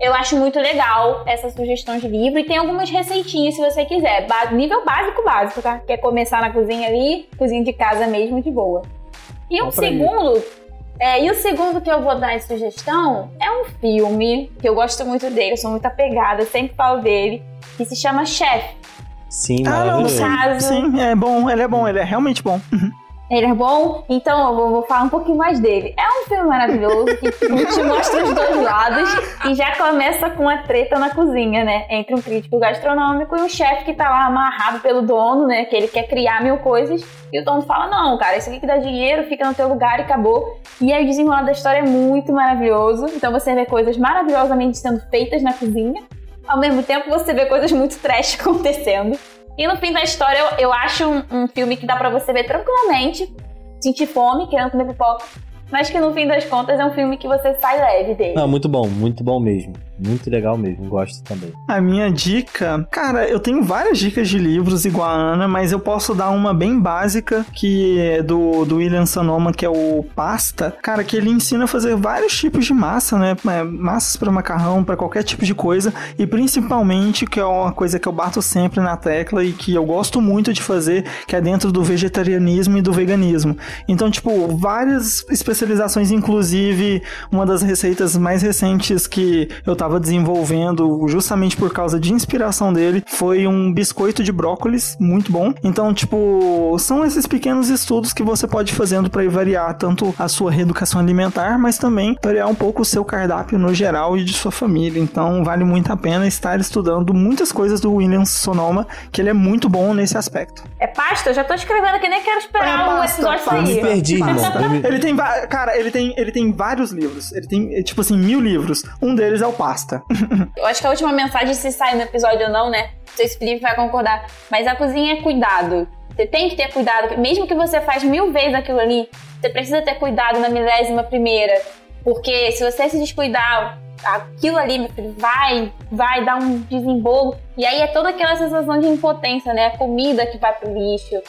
eu acho muito legal essa sugestão de livro. E tem algumas receitinhas, se você quiser. Ba- nível básico, básico, tá? Quer começar na cozinha ali, cozinha de casa mesmo, de boa. E um segundo, é, e o segundo que eu vou dar de sugestão é um filme que eu gosto muito dele, eu sou muito apegada, sempre falo dele, que se chama Chef. Sim, Ah, não, sim, Caso- sim, é bom, ele é bom, ele é realmente bom. Ele é bom, então eu vou, vou falar um pouquinho mais dele. É um filme maravilhoso que te mostra os dois lados e já começa com a treta na cozinha, né? Entre um crítico gastronômico e um chefe que tá lá amarrado pelo dono, né? Que ele quer criar mil coisas. E o dono fala: Não, cara, isso aqui que dá dinheiro, fica no teu lugar e acabou. E aí o desenrolar da história é muito maravilhoso. Então você vê coisas maravilhosamente sendo feitas na cozinha. Ao mesmo tempo você vê coisas muito trash acontecendo. E no fim da história, eu, eu acho um, um filme que dá pra você ver tranquilamente, sentir fome, querendo comer pipoca, mas que no fim das contas é um filme que você sai leve dele. Não, muito bom, muito bom mesmo. Muito legal mesmo, gosto também. A minha dica, cara, eu tenho várias dicas de livros igual a Ana, mas eu posso dar uma bem básica que é do, do William Sonoma, que é o Pasta. Cara, que ele ensina a fazer vários tipos de massa, né? É, Massas para macarrão, para qualquer tipo de coisa, e principalmente que é uma coisa que eu bato sempre na tecla e que eu gosto muito de fazer, que é dentro do vegetarianismo e do veganismo. Então, tipo, várias especializações, inclusive uma das receitas mais recentes que eu tava desenvolvendo, justamente por causa de inspiração dele, foi um biscoito de brócolis, muito bom. Então, tipo, são esses pequenos estudos que você pode ir fazendo para variar tanto a sua reeducação alimentar, mas também variar um pouco o seu cardápio no geral e de sua família. Então, vale muito a pena estar estudando muitas coisas do William Sonoma, que ele é muito bom nesse aspecto. É pasta? Eu já tô escrevendo aqui, nem quero esperar É o pasta, episódio sair. Me perdi, irmão. Ele tem, cara, ele tem, ele tem vários livros. Ele tem, eh, tipo assim, mil livros. Um deles é o Pasta. Eu acho que a última mensagem, se sai no episódio ou não, né? Se o Felipe vai concordar. Mas a cozinha é cuidado. Você tem que ter cuidado. Mesmo que você faz mil vezes aquilo ali, você precisa ter cuidado na milésima primeira. Porque se você se descuidar, aquilo ali, meu filho, vai, vai dar um desembolo. E aí é toda aquela sensação de impotência, né? A comida que vai pro lixo.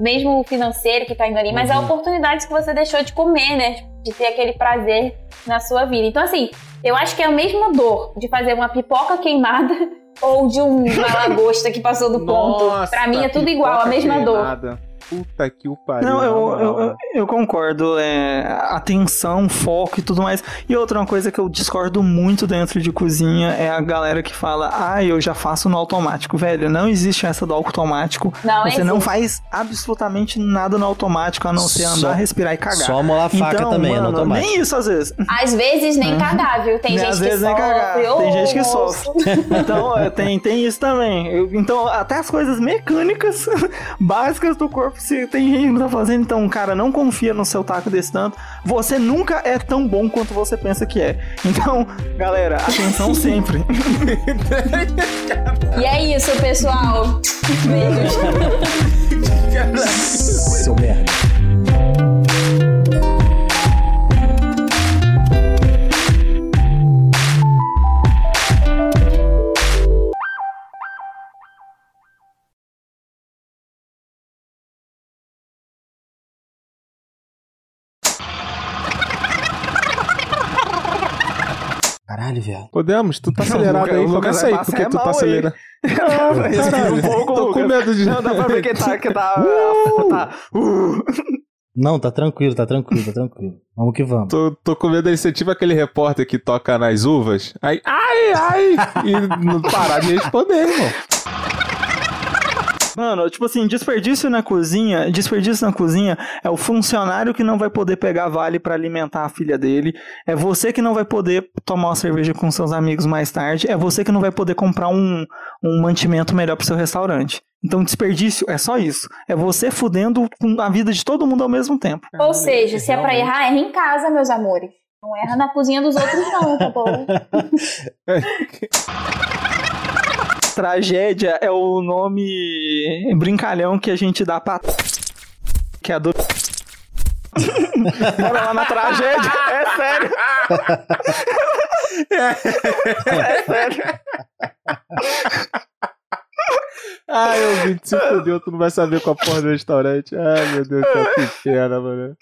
Mesmo o financeiro que tá indo ali. Mas a oportunidade que você deixou de comer, né? De ter aquele prazer na sua vida. Então, assim, eu acho que é a mesma dor de fazer uma pipoca queimada ou de um- uma lagosta que passou do ponto. Pra mim é tudo igual, a mesma dor. Puta que o pariu. Não, eu, eu, eu, mano. eu concordo. É, atenção, foco e tudo mais. E outra uma coisa que eu discordo muito dentro de cozinha é a galera que fala: Ah, eu já faço no automático. Velho, não existe essa do automático. Não, Você não existe. faz absolutamente nada no automático, a não ser Só- andar, respirar e cagar. Só molar a faca então, também, é no mano, automático. nem isso às vezes. Às vezes nem cagar, viu? Tem Nem gente às que vezes nem sofre. cagar. Ô, Tem gente que moço. sofre. Então, é, tem, tem isso também. Eu- então, até as coisas mecânicas básicas do corpo, se tem gente que não tá fazendo, então, cara, não confia no seu taco desse tanto. Você nunca é tão bom quanto você pensa que é. Então, galera, atenção sempre. E é isso, pessoal. Beijos. Caralho, velho. Podemos? Tu tá acelerado Lucas- aí, começa aí, porque tu mal tá aí. acelerando. Respira Caralho, um pouco, tô com medo de... Não, dá pra ver que tá. Que tá, tá uh. Não, tá tranquilo, tá tranquilo, tá tranquilo. Vamos que vamos. Tô, tô com medo de ser tipo aquele repórter que toca nas uvas. Aí, ai, ai! E não parar de responder, irmão. Mano, tipo assim, desperdício na cozinha, desperdício na cozinha é o funcionário que não vai poder pegar vale pra alimentar a filha dele, é você que não vai poder tomar uma cerveja com seus amigos mais tarde, é você que não vai poder comprar um, um mantimento melhor pro seu restaurante. Então, desperdício é só isso. É você fudendo com a vida de todo mundo ao mesmo tempo. Ou seja, se é pra errar, erra em casa, meus amores. Não erra na cozinha dos outros, não, tá bom? Tragédia é o nome brincalhão que a gente dá pra. Que é a do. Bora lá na tragédia. É sério. É sério. Ai, eu vi, se fudeu, tu não vai saber qual a porra do restaurante. Ai, meu Deus que pena, mano.